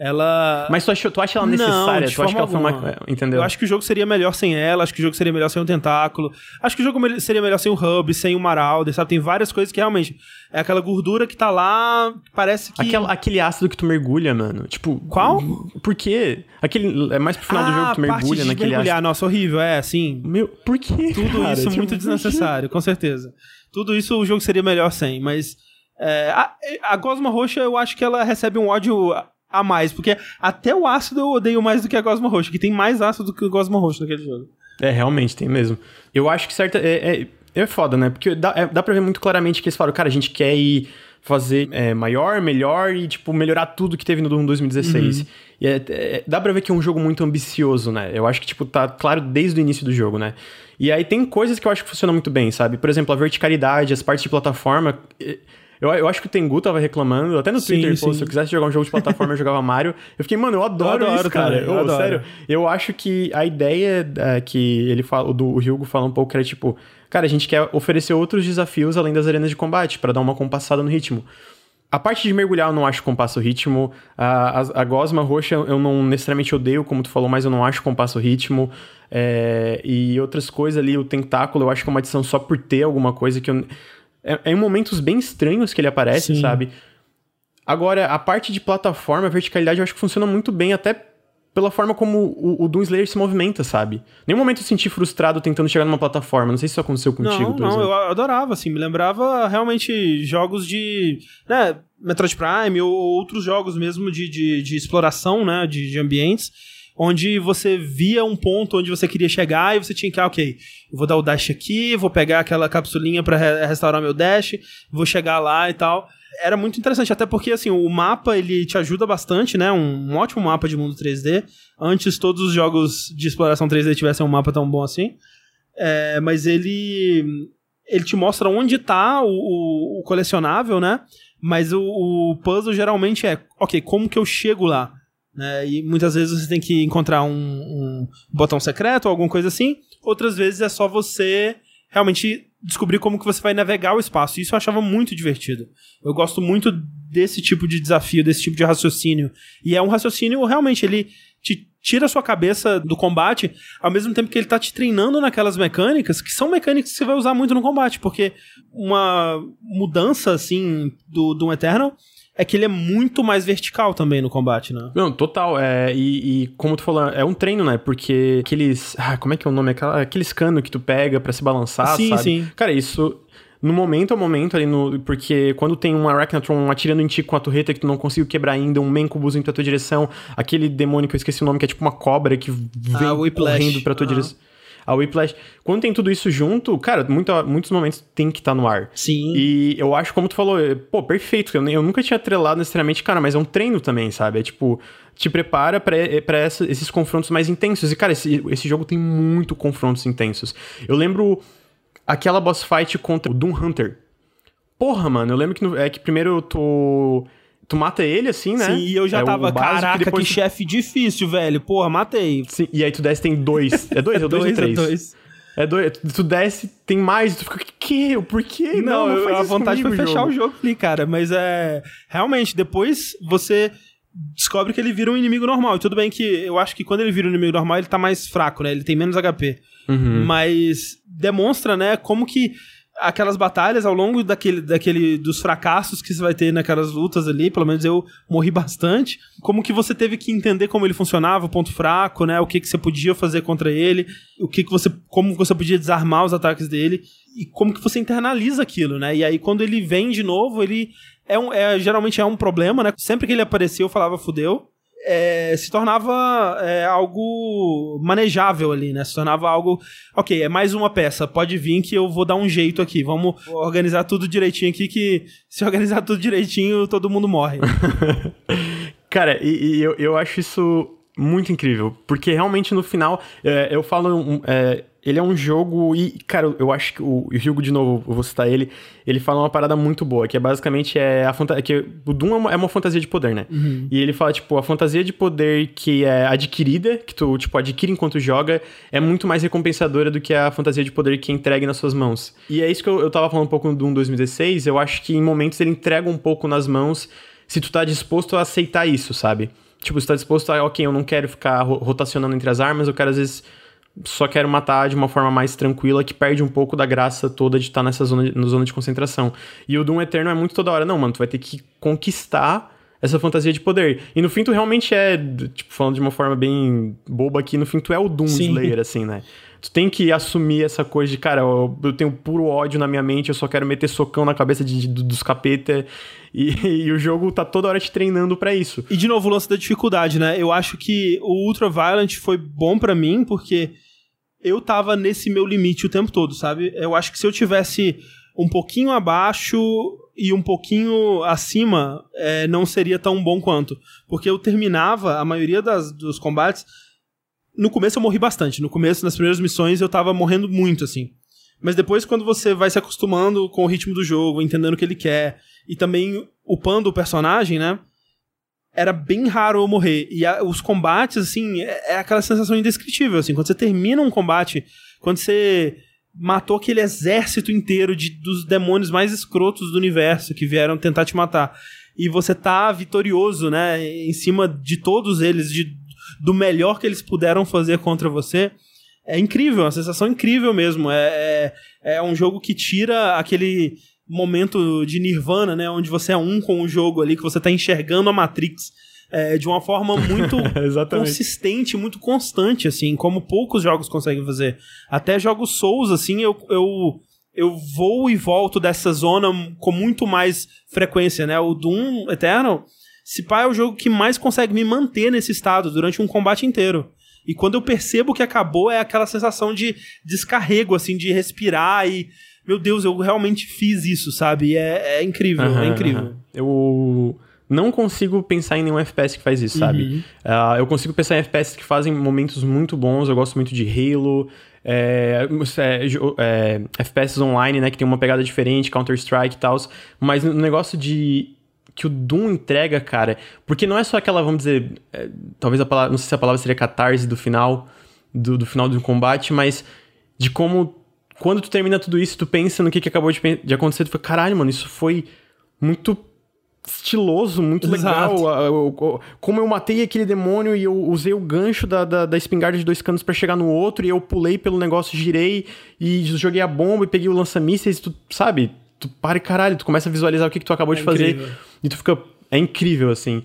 Ela. Mas tu, achou, tu acha ela Não, necessária? de tu acha que ela foi forma uma. alguma. Entendeu? Eu acho que o jogo seria melhor sem ela, acho que o jogo seria melhor sem o tentáculo. Acho que o jogo seria melhor sem o hub, sem o Marauder, sabe? Tem várias coisas que realmente é aquela gordura que tá lá, parece que Aquela- aquele ácido que tu mergulha, mano. Tipo. Qual? Por quê? Aquele. É mais pro final do jogo que tu mergulha de naquele mergulhar, ácido. nossa, horrível, é, assim. Meu, por quê? Tudo cara? isso Tipo, muito desnecessário, com certeza. Tudo isso o jogo seria melhor sem, mas é, a, a Gosma Roxa eu acho que ela recebe um ódio a- mais, porque até o ácido eu odeio mais do que a Gosma Roxa, que tem mais ácido do que o Gosma Roxa naquele jogo. É, realmente, tem mesmo. Eu acho que certa. É, é, é foda, né? Porque dá, é- dá pra ver muito claramente que eles falaram, cara, a gente quer ir fazer é, maior, melhor e, tipo, melhorar tudo que teve no Doom 2016. E é- é- dá pra ver que é um jogo muito ambicioso, né? Eu acho que, tipo, tá claro desde o início do jogo, né? E aí tem coisas que eu acho que funcionam muito bem, sabe? Por exemplo, a verticalidade, as partes de plataforma. é, Eu, eu acho que o Tengu tava reclamando, até no Sim, Twitter, sim. se eu quisesse jogar um jogo de plataforma, eu jogava Mario. Eu fiquei, mano, eu adoro, Eu adoro isso, cara. eu Ô, adoro. sério, eu acho que a ideia é, que ele fala, do o Hugo fala um pouco que era tipo, cara, a gente quer oferecer outros desafios além das arenas de combate, pra dar uma compassada no ritmo. A parte de mergulhar eu não acho que compassa o ritmo. A, a, a gosma roxa eu não necessariamente odeio, como tu falou, mas eu não acho que compassa o ritmo. É, e outras coisas ali, o tentáculo, eu acho que é uma adição só por ter alguma coisa que eu. É, é em momentos bem estranhos que ele aparece, Sim. sabe? Agora, a parte de plataforma, verticalidade, eu acho que funciona muito bem, até pela forma como o, o Doom Slayer se movimenta, sabe? Nenhum momento eu senti frustrado tentando chegar numa plataforma. Não sei se isso aconteceu contigo, não, por não, exemplo. eu adorava, assim, me lembrava realmente jogos de, né, Metroid Prime ou outros jogos mesmo de, de, de exploração, né, de, de ambientes, onde você via um ponto onde você queria chegar e você tinha que, ah, ok, vou dar o dash aqui, vou pegar aquela capsulinha pra re- restaurar meu dash, vou chegar lá e tal. era muito interessante, até porque, assim, o mapa, ele te ajuda bastante, né? Um, um, ótimo mapa de mundo 3D. Antes, todos os jogos de exploração 3D tivessem um mapa tão bom assim. É, mas ele... Ele te mostra onde tá o, o, o colecionável, né? Mas o, o, puzzle geralmente é, ok, como que eu chego lá? Né? E muitas vezes você tem que encontrar um, um botão secreto ou alguma coisa assim. Outras vezes é só você realmente descobrir como que você vai navegar o espaço. Isso eu achava muito divertido. Eu gosto muito desse tipo de desafio, desse tipo de raciocínio. E é um raciocínio, realmente, ele te tira a sua cabeça do combate, ao mesmo tempo que ele tá te treinando naquelas mecânicas, que são mecânicas que você vai usar muito no combate, porque uma mudança, assim, do Doom Eternal é que ele é muito mais vertical também no combate, né? Não, total. É, e, e, como tu falou, é um treino, né? Porque aqueles. Ah, como é que é o nome? Aquela, aqueles canos que tu pega para se balançar, sim, sabe? Sim, sim. Cara, isso. No momento ao momento ali no. Porque quando tem um Arachnatron atirando em ti com a torreta que tu não conseguiu quebrar ainda, um Mencubus em tua direção, aquele demônio que eu esqueci o nome, que é tipo uma cobra que vem ah, correndo pra tua uhum. direção a Whiplash. Quando tem tudo isso junto, cara, muito, muitos momentos tem que estar tá no ar. Sim. E eu acho, como tu falou, é, pô, perfeito. Eu, eu nunca tinha atrelado necessariamente, cara, mas é um treino também, sabe? É tipo, te prepara para é, esses confrontos mais intensos. E, cara, esse, esse jogo tem muito confrontos intensos. Eu lembro aquela boss fight contra o Doom Hunter. Porra, mano, eu lembro que, no, é que primeiro eu tô Tu mata ele assim, né? Sim, e eu já é tava, caraca, que, que chefe difícil, velho. Porra, matei. Sim, e aí tu desce tem dois. É dois? É, dois, dois ou três? É dois. É dois. Tu desce, tem mais, tu fica, que? Por quê? Não, não, não a vontade foi fechar jogo. o jogo ali, cara. Mas é. Realmente, depois você descobre que ele vira um inimigo normal. E tudo bem que eu acho que quando ele vira um inimigo normal, ele tá mais fraco, né? Ele tem menos HP. Uhum. Mas demonstra, né, como que aquelas batalhas ao longo daquele, daquele dos fracassos que você vai ter naquelas lutas ali, pelo menos eu morri bastante. Como que você teve que entender como ele funcionava, o ponto fraco, né? O que que você podia fazer contra ele, o que que você como você podia desarmar os ataques dele e como que você internaliza aquilo, né? E aí quando ele vem de novo, ele é, um, é geralmente é um problema, né? Sempre que ele apareceu, eu falava fudeu é, se tornava é, algo manejável ali, né? Se tornava algo. Ok, é mais uma peça, pode vir que eu vou dar um jeito aqui. Vamos organizar tudo direitinho aqui, que se organizar tudo direitinho, todo mundo morre. Cara, e, e, eu, eu acho isso muito incrível, porque realmente no final, é, eu falo. É, ele é um jogo e, cara, eu acho que o, Hugo, de novo, eu vou citar ele, ele fala uma parada muito boa, que é basicamente é a fantasia, que o Doom é uma, é uma, fantasia de poder, né? Uhum. E ele fala, tipo, a fantasia de poder que é adquirida, que tu, tipo, adquire enquanto joga, é muito mais recompensadora do que a fantasia de poder que é entregue nas suas mãos. E é isso que eu, eu tava falando um pouco no Doom 2016, eu acho que em momentos ele entrega um pouco nas mãos se tu tá disposto a aceitar isso, sabe? Tipo, você tá disposto a, ok, eu não quero ficar rotacionando entre as armas, eu quero às vezes só quero matar de uma forma mais tranquila, que perde um pouco da graça toda de estar nessa zona, na zona de concentração. E o Doom Eterno é muito toda hora, não, mano, tu vai ter que conquistar essa fantasia de poder. E no fim tu realmente é, tipo, falando de uma forma bem boba aqui, no fim tu é o Doom Sim. Slayer, assim, né? Tu tem que assumir essa coisa de, cara, eu, eu, tenho puro ódio na minha mente, eu só quero meter socão na cabeça de, de dos capeta. E, e, o jogo tá toda hora te treinando para isso. E de novo o lance da dificuldade, né? Eu acho que o Ultra Violent foi bom para mim, porque eu tava nesse meu limite o tempo todo, sabe? Eu acho que se eu tivesse um pouquinho abaixo e um pouquinho acima, é, não seria tão bom quanto. Porque eu terminava a maioria das, dos combates. No começo eu morri bastante. No começo, nas primeiras missões, eu tava morrendo muito, assim. Mas depois, quando você vai se acostumando com o ritmo do jogo, entendendo o que ele quer, e também upando o personagem, né? Era bem raro eu morrer. E a, os combates, assim, é, é, aquela sensação indescritível, assim. Quando você termina um combate, quando você matou aquele exército inteiro de, dos demônios mais escrotos do universo que vieram tentar te matar, e você tá vitorioso, né, em cima de todos eles, de, do melhor que eles puderam fazer contra você, é incrível, é uma sensação incrível mesmo. É, é, é um jogo que tira aquele momento de nirvana, né? Onde você é um com o jogo ali, que você tá enxergando a Matrix é, de uma forma muito consistente, muito constante, assim, como poucos jogos conseguem fazer. Até jogos Souls, assim, eu, eu, eu vou e volto dessa zona com muito mais frequência, né? O Doom Eternal, se pá, é o jogo que mais consegue me manter nesse estado durante um combate inteiro. E quando eu percebo que acabou, é aquela sensação de descarrego, assim, de respirar e meu Deus, eu realmente fiz isso, sabe? É, é incrível, uhum, é incrível. Uhum. eu não consigo pensar em nenhum FPS que faz isso, sabe? Uh, eu consigo pensar em FPS que fazem momentos muito bons. Eu gosto muito de Halo, é, é, é, FPS online, né? Que tem uma pegada diferente, Counter-Strike e tal. Mas no negócio de que o Doom entrega, cara. Porque não é só aquela, vamos dizer. É, talvez a palavra. Não sei se a palavra seria catarse do final. Do, do final do combate, mas de como. Quando tu termina tudo isso, tu pensa no que, que acabou de, de acontecer, tu fala, caralho, mano, isso foi muito estiloso, muito Exato. legal. Como eu matei aquele demônio e eu usei o gancho da, da, da espingarda de dois canos para chegar no outro, e eu pulei pelo negócio, girei e joguei a bomba e peguei o lança-mísseis, tu sabe? Tu para e caralho, tu começa a visualizar o que, que tu acabou é de incrível. fazer. E tu fica. É incrível, assim.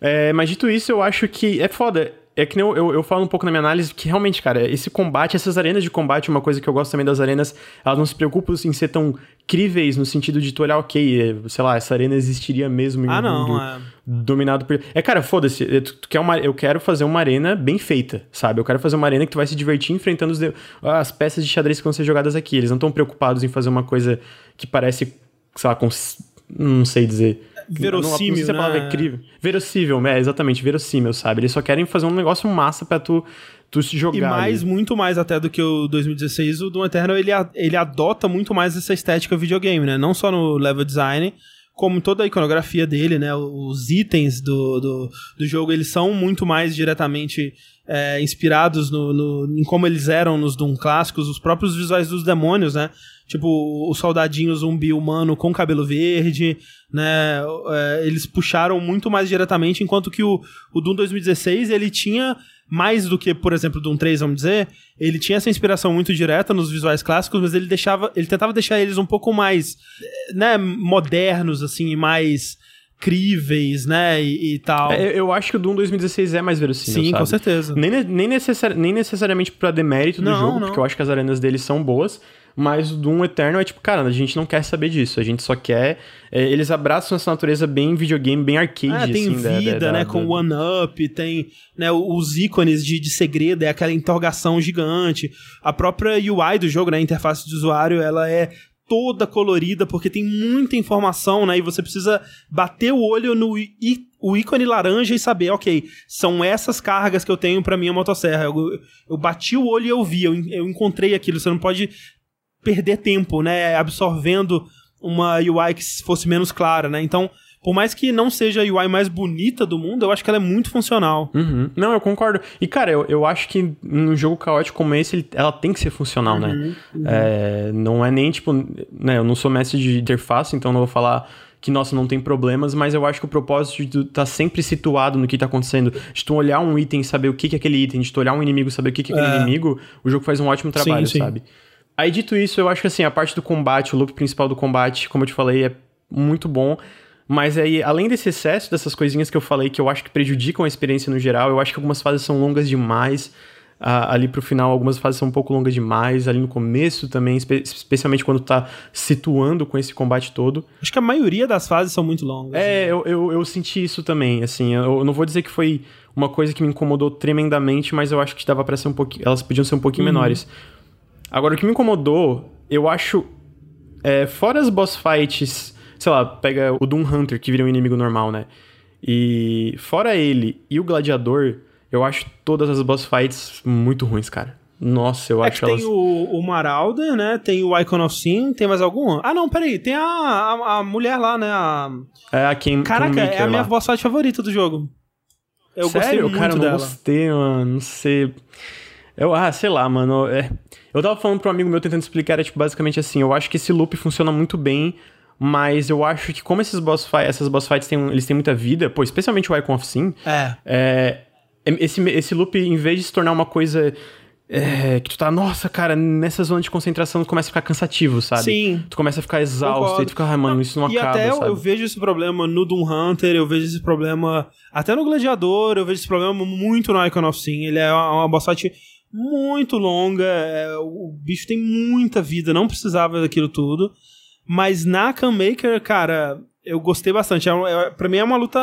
É, mas dito isso, eu acho que é foda é que eu, eu, eu, falo um pouco na minha análise que realmente, cara, esse combate, essas arenas de combate, uma coisa que eu gosto também das arenas, elas não se preocupam em ser tão críveis no sentido de tu olhar, ok, sei lá, essa arena existiria mesmo em ah, um não, mundo é... dominado por. É, cara, foda-se, é, tu, tu, quer uma, eu quero fazer uma arena bem feita, sabe? Eu quero fazer uma arena que tu vai se divertir enfrentando os as peças de xadrez que vão ser jogadas aqui. Eles não estão preocupados em fazer uma coisa que parece, sei lá, com. Não sei dizer verossímil, não, não se a palavra é. Verossímil, é, exatamente, verossímil, sabe? Eles só querem fazer um negócio massa pra tu, tu se jogar. E mais, ali. muito mais até do que o 2016, o Doom Eternal, ele, ele adota muito mais essa estética videogame, né? Não só no level design, como toda a iconografia dele, né? Os itens do, do, do jogo, eles são muito mais diretamente é, inspirados no, no, em como eles eram nos Doom clássicos, os próprios visuais dos demônios, né? Tipo, o soldadinho zumbi humano com cabelo verde, né? É, eles puxaram muito mais diretamente, enquanto que o, o Doom 2016, ele tinha mais do que, por exemplo, o Doom 3, vamos dizer, ele tinha essa inspiração muito direta nos visuais clássicos, mas ele deixava, ele tentava deixar eles um pouco mais, né, modernos, assim, mais críveis, né, e, e tal. É, eu acho que o Doom 2016 é mais verossímil, Sim, sabe? com certeza. Nem, nem, necessari nem necessariamente pra demérito do não, jogo, não. porque eu acho que as arenas deles são boas, mas o Doom Eternal é tipo, cara, a gente não quer saber disso, a gente só quer... É, eles abraçam essa natureza bem videogame, bem arcade, ah, tem assim, vida, da, da, né, da, com one-up, tem né, os ícones de, de segredo, é aquela interrogação gigante. A própria UI do jogo, né, a interface de usuário, ela é toda colorida, porque tem muita informação, né? E você precisa bater o olho no o ícone laranja e saber, ok, são essas cargas que eu tenho para minha motosserra. Eu, eu bati o olho e eu vi, eu, eu encontrei aquilo. Você não pode perder tempo, né? Absorvendo uma UI que fosse menos clara, né? Então, por mais que não seja a UI mais bonita do mundo, eu acho que ela é muito funcional. Uhum. Não, eu concordo. E, cara, eu, eu acho que num jogo caótico como esse, ele, ela tem que ser funcional, né? Uhum, uhum. É, não é nem, tipo... Né, eu não sou mestre de interface, então não vou falar que, nossa, não tem problemas, mas eu acho que o propósito de tá sempre situado no que tá acontecendo, de tu olhar um item e saber o que, que é aquele item, de tu olhar um inimigo e saber o que, que é aquele é. inimigo, o jogo faz um ótimo trabalho, sim, sim. sabe? Aí, dito isso, eu acho que, assim, a parte do combate, o loop principal do combate, como eu te falei, é muito bom. Mas aí, além desse excesso, dessas coisinhas que eu falei que eu acho que prejudicam a experiência no geral, eu acho que algumas fases são longas demais. Uh, ali pro final, algumas fases são um pouco longas demais. Ali no começo também, espe especialmente quando tá situando com esse combate todo. Acho que a maioria das fases são muito longas. É, né? eu, eu, eu, senti isso também. Assim, eu não vou dizer que foi uma coisa que me incomodou tremendamente, mas eu acho que dava para ser um pouquinho. Elas podiam ser um pouquinho uhum. menores. Agora, o que me incomodou, eu acho. É, fora as boss fights sei lá, pega o Doom Hunter, que vira um inimigo normal, né? E fora ele e o Gladiador, eu acho todas as boss fights muito ruins, cara. Nossa, eu é acho que elas... tem o, o Marauder, né? Tem o Icon of Sin, tem mais algum? Ah, não, peraí. Tem a, a, a mulher lá, né? A... É a Kim Caraca, é a minha lá. boss fight favorita do jogo. Eu Sério? gostei muito cara, eu não dela. gostei, mano. Não sei... Eu, ah, sei lá, mano. É... Eu tava falando pra um amigo meu tentando explicar, era tipo, basicamente assim, eu acho que esse loop funciona muito bem mas eu acho que como esses boss fights, essas boss fights têm, eles têm muita vida, pô, especialmente o Icon of Sin, é. é esse, esse loop, em vez de se tornar uma coisa é, que tu tá, nossa, cara, nessa zona de concentração tu começa a ficar cansativo, sabe? Sim. Tu começa a ficar exausto e tu fica, ah, mano, isso não e acaba, até sabe? eu vejo esse problema no Doom Hunter, eu vejo esse problema até no Gladiador, eu vejo esse problema muito no Icon of Sin. Ele é uma, uma boss fight muito longa, é, o bicho tem muita vida, não precisava daquilo tudo. Mas na Maker, cara, eu gostei bastante. É, é, pra mim é uma luta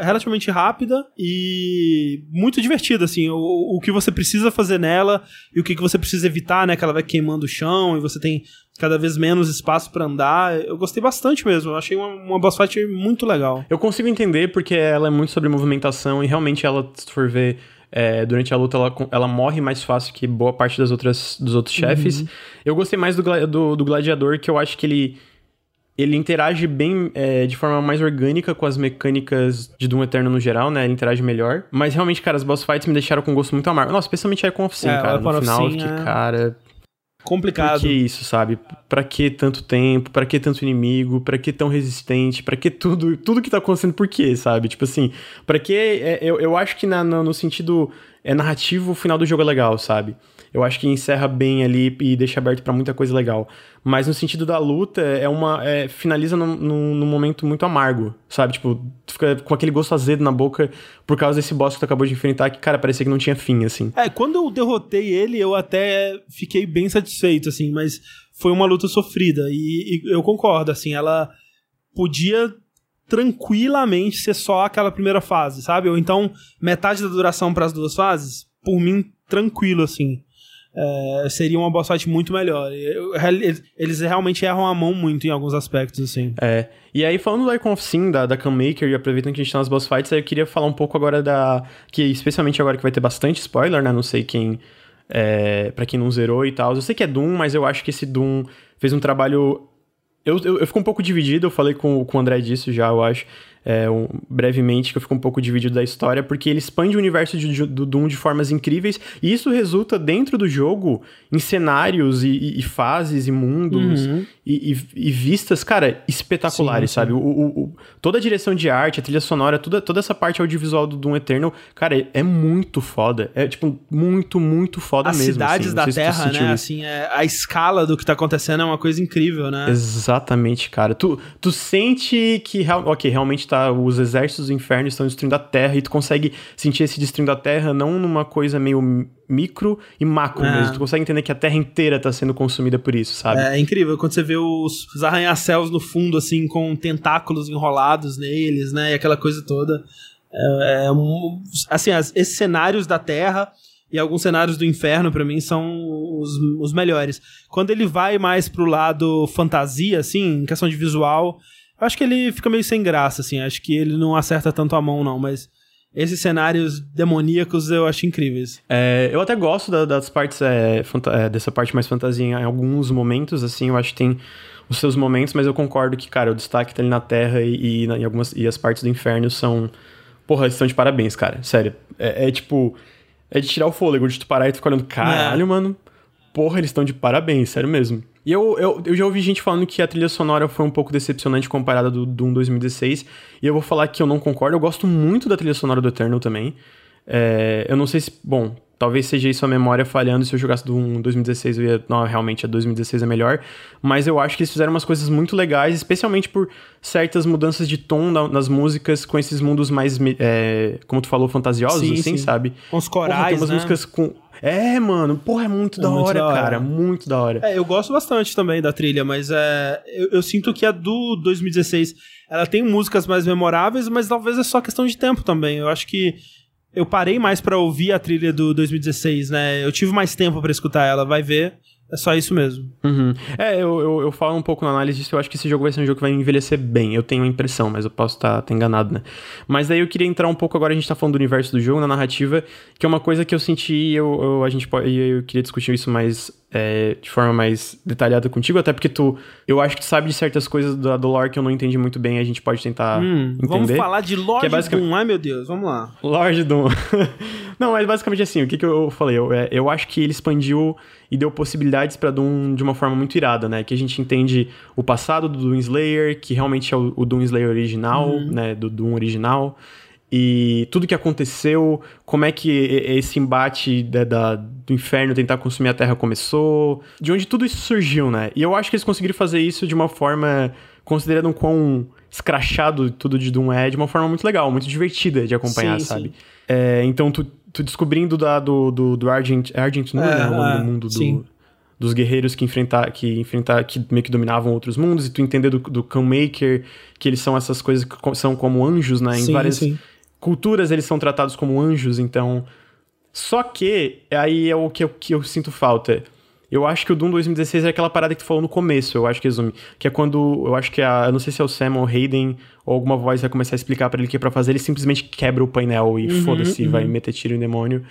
relativamente rápida e muito divertida, assim. O, o que você precisa fazer nela e o que, que você precisa evitar, né? Que ela vai queimando o chão e você tem cada vez menos espaço para andar. Eu gostei bastante mesmo. Eu achei uma, uma boss fight muito legal. Eu consigo entender porque ela é muito sobre movimentação e realmente ela, se for ver. É, durante a luta ela, ela morre mais fácil que boa parte das outras, dos outros chefes. Uhum. Eu gostei mais do, do, do gladiador, que eu acho que ele ele interage bem é, de forma mais orgânica com as mecânicas de Doom Eterno no geral, né? Ele interage melhor. Mas realmente, cara, as boss fights me deixaram com gosto muito amargo. Nossa, especialmente a com Sim, é, cara. No final, eu fiquei, é... cara. Complicado. Por que isso, sabe? Pra que tanto tempo? Pra que tanto inimigo? Pra que tão resistente? Pra que tudo, tudo que tá acontecendo? Por quê, sabe? Tipo assim, pra que. É, eu, eu acho que na, no, no sentido é narrativo, o final do jogo é legal, sabe? Eu acho que encerra bem ali e deixa aberto para muita coisa legal. Mas no sentido da luta, é uma. É, finaliza num, momento muito amargo, sabe? Tipo, tu fica com aquele gosto azedo na boca por causa desse boss que tu acabou de enfrentar, que, cara, parecia que não tinha fim, assim. É, quando eu derrotei ele, eu até fiquei bem satisfeito, assim, mas foi uma luta sofrida. E, e eu concordo, assim, ela podia tranquilamente ser só aquela primeira fase, sabe? Ou então metade da duração para as duas fases, por mim, tranquilo, assim é, seria uma boss fight muito melhor. Eles realmente erram a mão muito em alguns aspectos, assim. É. E aí, falando do Icon of Sin, da, da Maker e aproveitando que a gente tá nas boss fights, eu queria falar um pouco agora da. Que especialmente agora que vai ter bastante spoiler, né? Não sei quem. É, para quem não zerou e tal. Eu sei que é Doom, mas eu acho que esse Doom fez um trabalho. Eu, eu, eu fico um pouco dividido, eu falei com, com o André disso já, eu acho é, um, brevemente, que eu fico um pouco dividido da história, porque ele expande o universo de, do Doom de formas incríveis, e isso resulta dentro do jogo em cenários e, e, e fases e mundos uhum. e, e, vistas, cara, espetaculares, sim, sabe? Sim. O, o, o, toda a direção de arte, a trilha sonora, toda, toda essa parte audiovisual do Doom Eternal, cara, é, é muito foda. É, tipo, muito, muito foda As mesmo. As cidades assim. da Terra, né? Assim, é, a escala do que tá acontecendo é uma coisa incrível, né? Exatamente, cara. Tu, tu sente que, ok, realmente tá, os exércitos do inferno estão destruindo a Terra e tu consegue sentir esse destruindo a Terra não numa coisa meio micro e macro é. mesmo. Tu consegue entender que a Terra inteira tá sendo consumida por isso, sabe? É, é incrível quando você vê os, os arranha-céus no fundo, assim, com tentáculos enrolados neles, né? E aquela coisa toda. É, é um, assim, as, esses cenários da Terra e alguns cenários do inferno, para mim, são os, os melhores. Quando ele vai mais pro lado fantasia, assim, em questão de visual, acho que ele fica meio sem graça, assim. Acho que ele não acerta tanto a mão, não, mas esses cenários demoníacos eu acho incríveis. É, eu até gosto da, das partes, é, é, dessa parte mais fantasia em alguns momentos, assim, eu acho que tem os seus momentos, mas eu concordo que, cara, o destaque tá ali na Terra e, e, e algumas, e as partes do inferno são. Porra, estão de parabéns, cara. Sério. É, é, tipo. É de tirar o fôlego, de tu parar e tu ficar olhando, caralho, é. mano. Porra, eles estão de parabéns, sério mesmo. E eu, eu, eu já ouvi gente falando que a trilha sonora foi um pouco decepcionante comparada do Doom 2016. E eu vou falar que eu não concordo. Eu gosto muito da trilha sonora do Eternal também. É, eu não sei se. Bom, talvez seja isso a memória falhando. Se eu jogasse Doom 2016, eu ia. Não, realmente a 2016 é melhor. Mas eu acho que eles fizeram umas coisas muito legais, especialmente por certas mudanças de tom na, nas músicas com esses mundos mais. É, como tu falou, fantasiosos, sim, assim, sim. sabe? Com os corais. Porra, tem umas né? músicas com é, mano, porra, é muito, da, muito hora, da hora, cara. Muito da hora. É, eu gosto bastante também da trilha, mas é, eu, eu, sinto que a do 2016 ela tem músicas mais memoráveis, mas talvez é só questão de tempo também. Eu acho que eu parei mais para ouvir a trilha do 2016, né? Eu tive mais tempo para escutar ela, vai ver. É só isso mesmo. Uhum. É, eu, eu, eu, falo um pouco na análise disso. Eu acho que esse jogo vai ser um jogo que vai envelhecer bem. Eu tenho a impressão, mas eu posso estar tá, tá enganado, né? Mas daí eu queria entrar um pouco agora. A gente tá falando do universo do jogo, na narrativa, que é uma coisa que eu senti. Eu, eu a gente pode, eu queria discutir isso mais é, de forma mais detalhada contigo, até porque tu. Eu acho que tu sabe de certas coisas do, do lore que eu não entendi muito bem. A gente pode tentar hum, entender. Vamos falar de Lord é basicamente... Doom, ai meu Deus, vamos lá. Lord Doom. não, mas basicamente assim, o que, que eu falei? Eu, é, eu acho que ele expandiu e deu possibilidades para Doom de uma forma muito irada, né? Que a gente entende o passado do Doom Slayer, que realmente é o, o Doom Slayer original, uhum. né? Do Doom original. E tudo que aconteceu, como é que esse embate da, da, do inferno tentar consumir a Terra começou, de onde tudo isso surgiu, né? E eu acho que eles conseguiram fazer isso de uma forma, considerando o quão escrachado tudo de Doom é, de uma forma muito legal, muito divertida de acompanhar, sim, sabe? Sim. É, então, tu, tu descobrindo da, do, do, do Argent, Argent Moon, é, né? O nome do mundo do, dos guerreiros que enfrentar, que enfrentar, que meio que dominavam outros mundos, e tu entender do, do Maker, que eles são essas coisas que são como anjos, né? Em sim, várias sim. Culturas eles são tratados como anjos, então. Só que aí é o que eu, que eu sinto falta. Eu acho que o Doom 2016 é aquela parada que tu falou no começo, eu acho que resume. Que é quando. Eu acho que a. Eu não sei se é o Sam ou o Hayden ou alguma voz vai começar a explicar para ele o que é pra fazer, ele simplesmente quebra o painel e uhum, foda-se, uhum. vai meter tiro em demônio.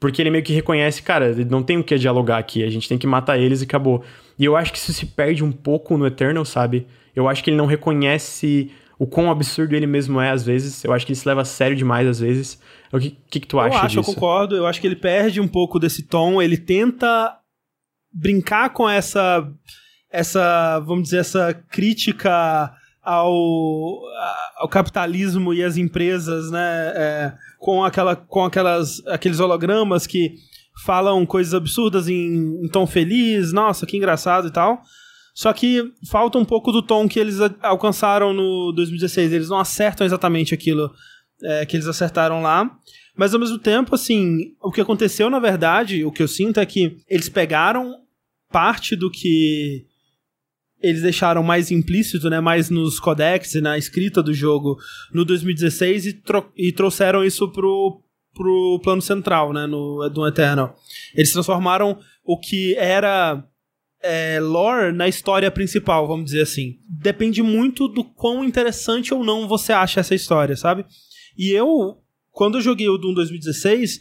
Porque ele meio que reconhece, cara, ele não tem o que dialogar aqui, a gente tem que matar eles e acabou. E eu acho que isso se perde um pouco no Eternal, sabe? Eu acho que ele não reconhece o quão absurdo ele mesmo é às vezes. Eu acho que ele se leva a sério demais às vezes. O que, que, que tu acha disso? Eu acho, disso? eu concordo. Eu acho que ele perde um pouco desse tom. Ele tenta brincar com essa, essa vamos dizer, essa crítica ao, ao capitalismo e as empresas, né? É, com, aquela, com aquelas, aqueles hologramas que falam coisas absurdas em, em tom feliz, nossa, que engraçado e tal. Só que falta um pouco do tom que eles alcançaram no 2016. Eles não acertam exatamente aquilo é, que eles acertaram lá. Mas ao mesmo tempo, assim, o que aconteceu na verdade, o que eu sinto é que eles pegaram parte do que eles deixaram mais implícito, né, mais nos codecs e na escrita do jogo no 2016 e, e trouxeram isso pro, pro plano central, né, no Doom Eternal. Eles transformaram o que era é, lore na história principal, vamos dizer assim. Depende muito do quão interessante ou não você acha essa história, sabe? E eu, quando eu joguei o Doom 2016,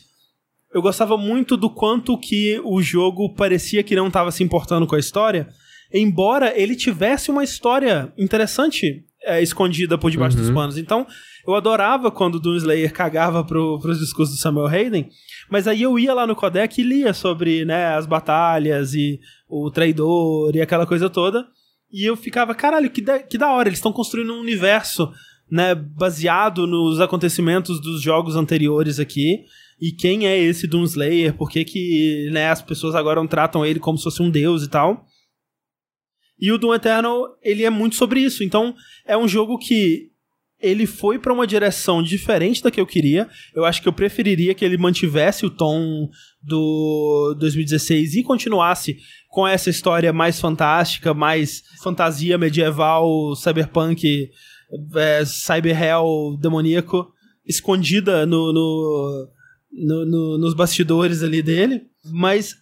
eu gostava muito do quanto que o jogo parecia que não estava se importando com a história, embora ele tivesse uma história interessante é, escondida por debaixo uhum. dos panos. Então, eu adorava quando o Doomslayer cagava pro, pros discursos do Samuel Hayden, mas aí eu ia lá no codec e lia sobre né, as batalhas e o traidor e aquela coisa toda, e eu ficava, caralho, que da, que da hora, eles estão construindo um universo né, baseado nos acontecimentos dos jogos anteriores aqui, e quem é esse Doomslayer, por que, que né, as pessoas agora tratam ele como se fosse um deus e tal. E o Doom Eternal, ele é muito sobre isso. Então, é um jogo que ele foi para uma direção diferente da que eu queria. Eu acho que eu preferiria que ele mantivesse o tom do 2016 e continuasse com essa história mais fantástica, mais fantasia medieval, cyberpunk, é, demoníaco, escondida no, no, no, no, nos bastidores ali dele. Mas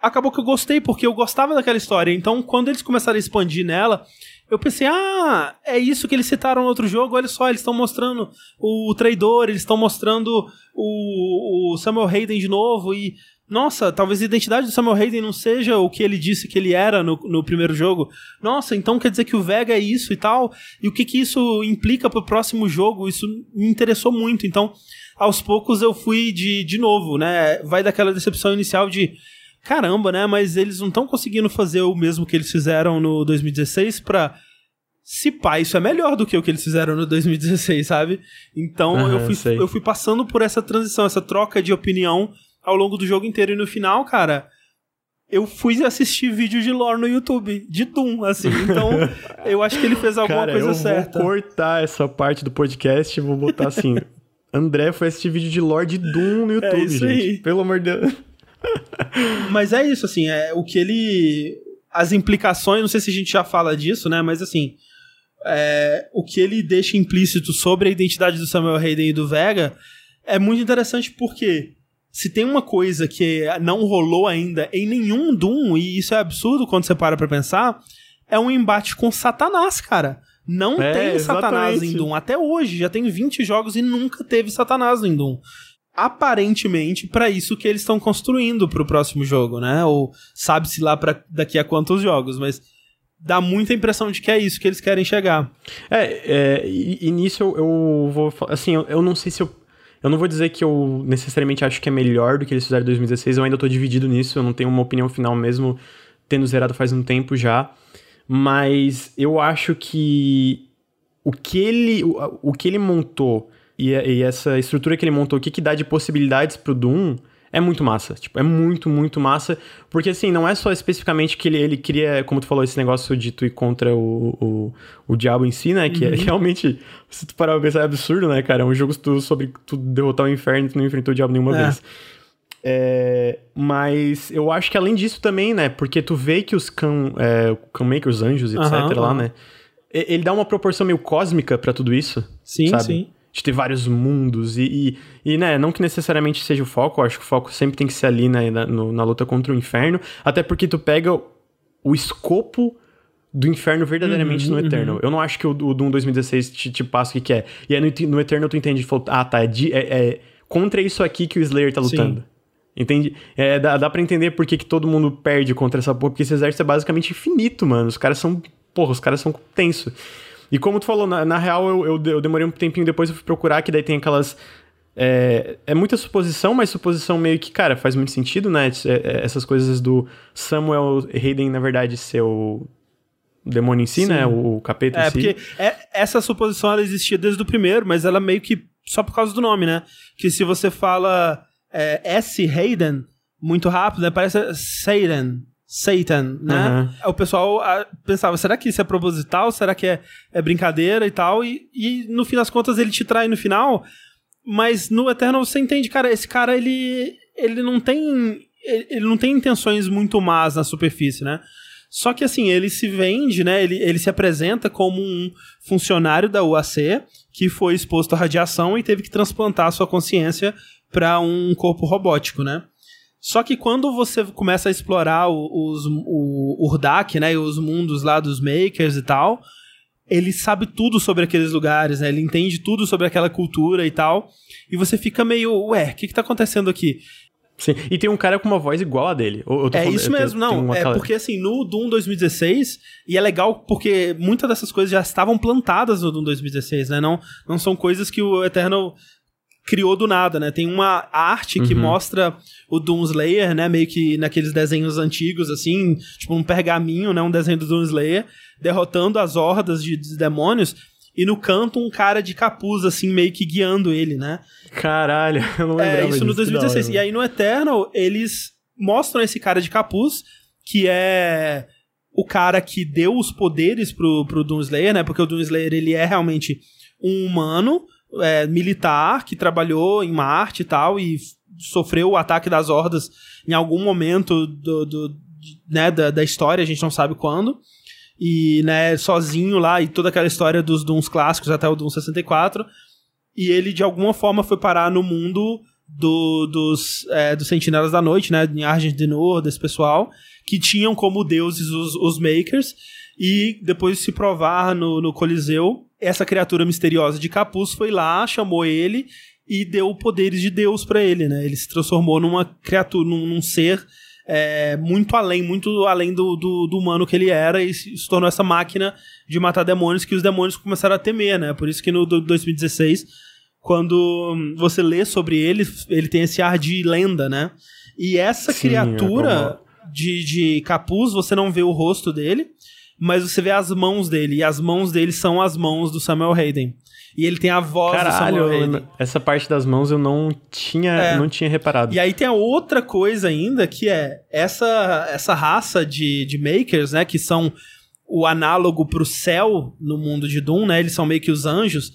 acabou que eu gostei, porque eu gostava daquela história. Então, quando eles começaram a expandir nela, eu pensei, ah, é isso que eles citaram no outro jogo, olha só, eles estão mostrando o traidor, eles estão mostrando o, o Samuel Hayden de novo, e nossa, talvez a identidade do Samuel Hayden não seja o que ele disse que ele era no, no primeiro jogo. Nossa, então quer dizer que o Vega é isso e tal. E o que, que isso implica pro próximo jogo? Isso me interessou muito. Então, aos poucos eu fui de, de novo, né? Vai daquela decepção inicial de caramba, né? Mas eles não estão conseguindo fazer o mesmo que eles fizeram no 2016 pra. Se pá, isso é melhor do que o que eles fizeram no 2016, sabe? Então uhum, eu, fui, eu fui passando por essa transição, essa troca de opinião ao longo do jogo inteiro. E no final, cara, eu fui assistir vídeo de lore no YouTube, de Doom, assim. Então, eu acho que ele fez alguma cara, coisa eu certa. Vou cortar essa parte do podcast e vou botar assim. André foi assistir vídeo de lore de Doom no é YouTube, é isso gente. Aí. Pelo amor de Deus. Mas é isso, assim, é o que ele. As implicações, não sei se a gente já fala disso, né? Mas assim. É, o que ele deixa implícito sobre a identidade do Samuel Hayden e do Vega é muito interessante porque se tem uma coisa que não rolou ainda em nenhum Doom, e isso é absurdo quando você para pra pensar, é um embate com Satanás, cara. Não é, tem Satanás exatamente. em Doom. Até hoje, já tem 20 jogos e nunca teve Satanás em Doom aparentemente para isso que eles estão construindo para o próximo jogo, né? Ou sabe-se lá para daqui a quantos jogos, mas dá muita impressão de que é isso que eles querem chegar. É, é e, nisso eu, eu vou assim, eu, eu, não sei se eu eu não vou dizer que eu necessariamente acho que é melhor do que eles fizeram em 2016, eu ainda tô dividido nisso, eu não tenho uma opinião final mesmo tendo zerado faz um tempo já, mas eu acho que o que ele o, o que ele montou e, e, essa estrutura que ele montou, o que, dá de possibilidades pro Doom, é muito massa. Tipo, é muito, muito massa. Porque, assim, não é só especificamente que ele, ele cria, como tu falou, esse negócio de tu ir contra o, o, o diabo em si, né? Que é uhum. é, realmente, se tu parar pra pensar, é absurdo, né, cara? É um jogo tu, sobre tu derrotar o inferno e tu não enfrentou o diabo nenhuma é. vez. É, mas eu acho que além disso também, né? Porque tu vê que os Khan, é, Khan Makers, os anjos, etc. Aham, lá, né? Ele dá uma proporção meio cósmica pra tudo isso. Sim, sabe? sim. De ter vários mundos e, e, e, né, não que necessariamente seja o foco, eu acho que o foco sempre tem que ser ali né, na, no- na luta contra o inferno, até porque tu pega o, o escopo do inferno verdadeiramente Uhum, no Eternal. Eu não acho que o, o Doom 2016 te, te passa o que, que é. E aí no, no Eternal tu entende, falou, ah tá, é, de- é- é contra isso aqui que o Slayer tá Sim. lutando. Entende? É, dá, dá pra entender por que, que todo mundo perde contra essa porra, porque esse exército é basicamente infinito, mano. Os caras são. Porra, os caras são tenso. E como tu falou, na, na real, eu, eu, eu demorei um tempinho depois, eu fui procurar, que daí tem aquelas. É, é muita suposição, mas suposição meio que, cara, faz muito sentido, né? É- é- essas coisas do Samuel Hayden, na verdade, ser o demônio em si, Sim. né? O, capeta em É, si. porque é- essa suposição ela existia desde o primeiro, mas ela meio que só por causa do nome, né? Que se você fala é, S. Hayden muito rápido, né? Parece Satan. Satan, né? Aham. O pessoal ah, pensava, será que isso é proposital? Será que é, é brincadeira e tal? E, e no fim das contas ele te trai no final, mas no Eternal você entende, cara, esse cara ele, ele não tem ele não tem intenções muito más na superfície, né? Só que assim, ele se vende, né? Ele, ele se apresenta como um funcionário da UAC que foi exposto à radiação e teve que transplantar a sua consciência para um corpo robótico, né? Só que quando você começa a explorar o- os, o Urdak, né, e os mundos lá dos makers e tal, ele sabe tudo sobre aqueles lugares, né? Ele entende tudo sobre aquela cultura e tal. E você fica meio, ué, o que que tá acontecendo aqui? Sim. E tem um cara com uma voz igual a dele. É falando- isso mesmo, tem não. É porque assim, no Doom 2016, e é legal porque muitas dessas coisas já estavam plantadas no Doom 2016, né? Não, não são coisas que o Eternal criou do nada, né? Tem uma arte que Uhum. mostra o Doom Slayer, né? Meio que naqueles desenhos antigos, assim, tipo um pergaminho, né? Um desenho do Doom Slayer, derrotando as hordas de, de demônios. E no canto, um cara de capuz, assim, meio que guiando ele, né? Caralho, eu não lembrava É, isso no disso, que da 2016. hora, E aí no Eternal, eles mostram esse cara de capuz, que é o cara que deu os poderes pro, pro Doomslayer, né? Porque o Doomslayer, ele é realmente um humano é, militar que trabalhou em Marte e tal, e sofreu o ataque das hordas em algum momento do, do- né, da, da história, a gente não sabe quando. E, né, sozinho lá, e toda aquela história dos Dooms clássicos até o Doom 64 e ele de alguma forma foi parar no mundo do- dos, é, dos Sentinelas da Noite, né, em Argent de Noor, desse pessoal, que tinham como deuses os, os Makers, e depois de se provar no, no Coliseu, essa criatura misteriosa de capuz foi lá, chamou ele e deu poderes de Deus pra ele, né, ele se transformou numa criatura, num, num ser é, muito além, muito além do, do, do humano que ele era e se, tornou essa máquina de matar demônios que os demônios começaram a temer, né? Por isso que no do- 2016, quando você lê sobre ele, ele tem esse ar de lenda, né? E essa Sim, criatura de, de capuz, você não vê o rosto dele, mas você vê as mãos dele, e as mãos dele são as mãos do Samuel Hayden. E ele tem a voz do Caralho, Samuel eu- Hayden. essa parte das mãos eu não tinha, É. não tinha reparado. E aí tem a outra coisa ainda, que é essa, essa raça de, de makers, né? Que são o análogo pro céu no mundo de Doom, né? Eles são meio que os anjos.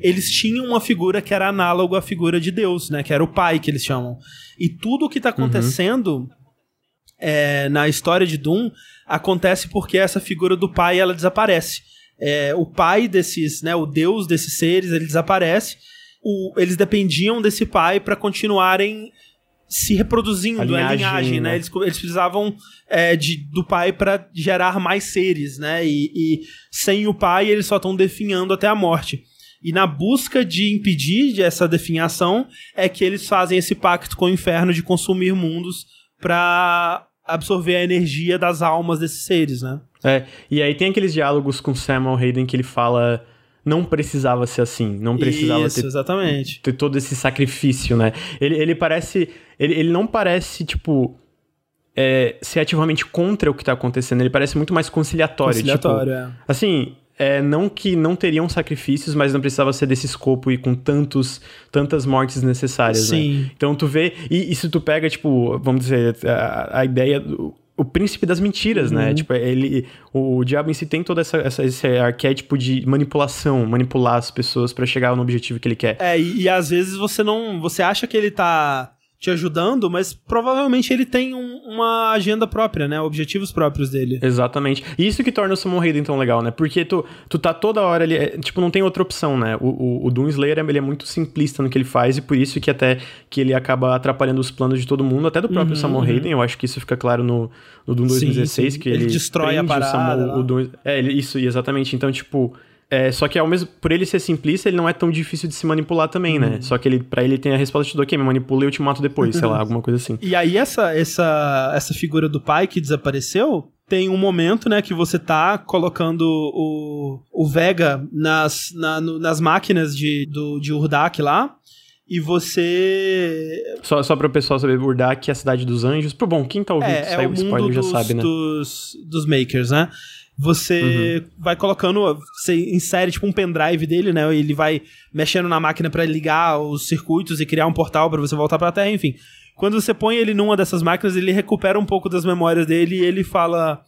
Eles tinham uma figura que era análogo à figura de Deus, né? Que era o pai, que eles chamam. E tudo o que tá acontecendo é, na história de Doom acontece porque essa figura do pai, ela desaparece. É, o pai desses, né? O deus desses seres, ele desaparece. O- eles dependiam desse pai para continuarem se reproduzindo, A a linhagem, linhagem, né? né? Eles, eles precisavam é, de, do pai para gerar mais seres, né? E, e sem o pai eles só estão definhando até a morte. E na busca de impedir essa definhação é que eles fazem esse pacto com o inferno de consumir mundos para absorver a energia das almas desses seres, né? É, e aí tem aqueles diálogos com Samuel Hayden que ele fala não precisava ser assim, não precisava Isso, ter, exatamente. ter todo esse sacrifício, né? Ele, ele parece. Ele, ele não parece, tipo. é, ser ativamente contra o que tá acontecendo, ele parece muito mais conciliatório. Conciliatório, tipo, é. Assim, é, não que não teriam sacrifícios, mas não precisava ser desse escopo e com tantos, tantas mortes necessárias, né? Sim. Então tu vê, e, e se tu pega, tipo, vamos dizer, a, a ideia do o príncipe das mentiras, né? Tipo, ele, o, diabo em si tem todo essa, essa- esse arquétipo de manipulação, manipular as pessoas pra chegar no objetivo que ele quer. É, e, e às vezes você não. Você acha que ele tá te ajudando, mas provavelmente ele tem um, uma agenda própria, né? Objetivos próprios dele. Exatamente. E isso que torna o Summon Raiden tão legal, né? Porque tu, tu tá toda hora ali, é, tipo, não tem outra opção, né? O, o, o Doom Slayer, ele é muito simplista no que ele faz e por isso que até que ele acaba atrapalhando os planos de todo mundo, até do próprio uhum, Summon uhum. Raiden, eu acho que isso fica claro no, no Doom 2016, sim, sim. que ele, ele destrói a parada. O, Summon, o Doom, é, isso, exatamente. Então, tipo... É, só que ao mesmo por ele ser simplista, ele não é tão difícil de se manipular também, né? Uhum. Só que ele para ele tem a resposta de ok, me manipula e eu te mato depois, sei lá, alguma coisa assim. E aí essa essa essa figura do pai que desapareceu, tem um momento, né, que você tá colocando o, o Vega nas, na, no, nas máquinas de, do, de Urdak lá, e você. Só, só para o pessoal saber, Urdak é a cidade dos anjos. Pô, bom, quem tá ouvindo é, é o spoiler já sabe, né? Dos, dos makers, né? Você uhum. vai colocando, você insere tipo um pendrive dele, né? Ele vai mexendo na máquina para ligar os circuitos e criar um portal para você voltar para a Terra, enfim. Quando você põe ele numa dessas máquinas, ele recupera um pouco das memórias dele e ele fala: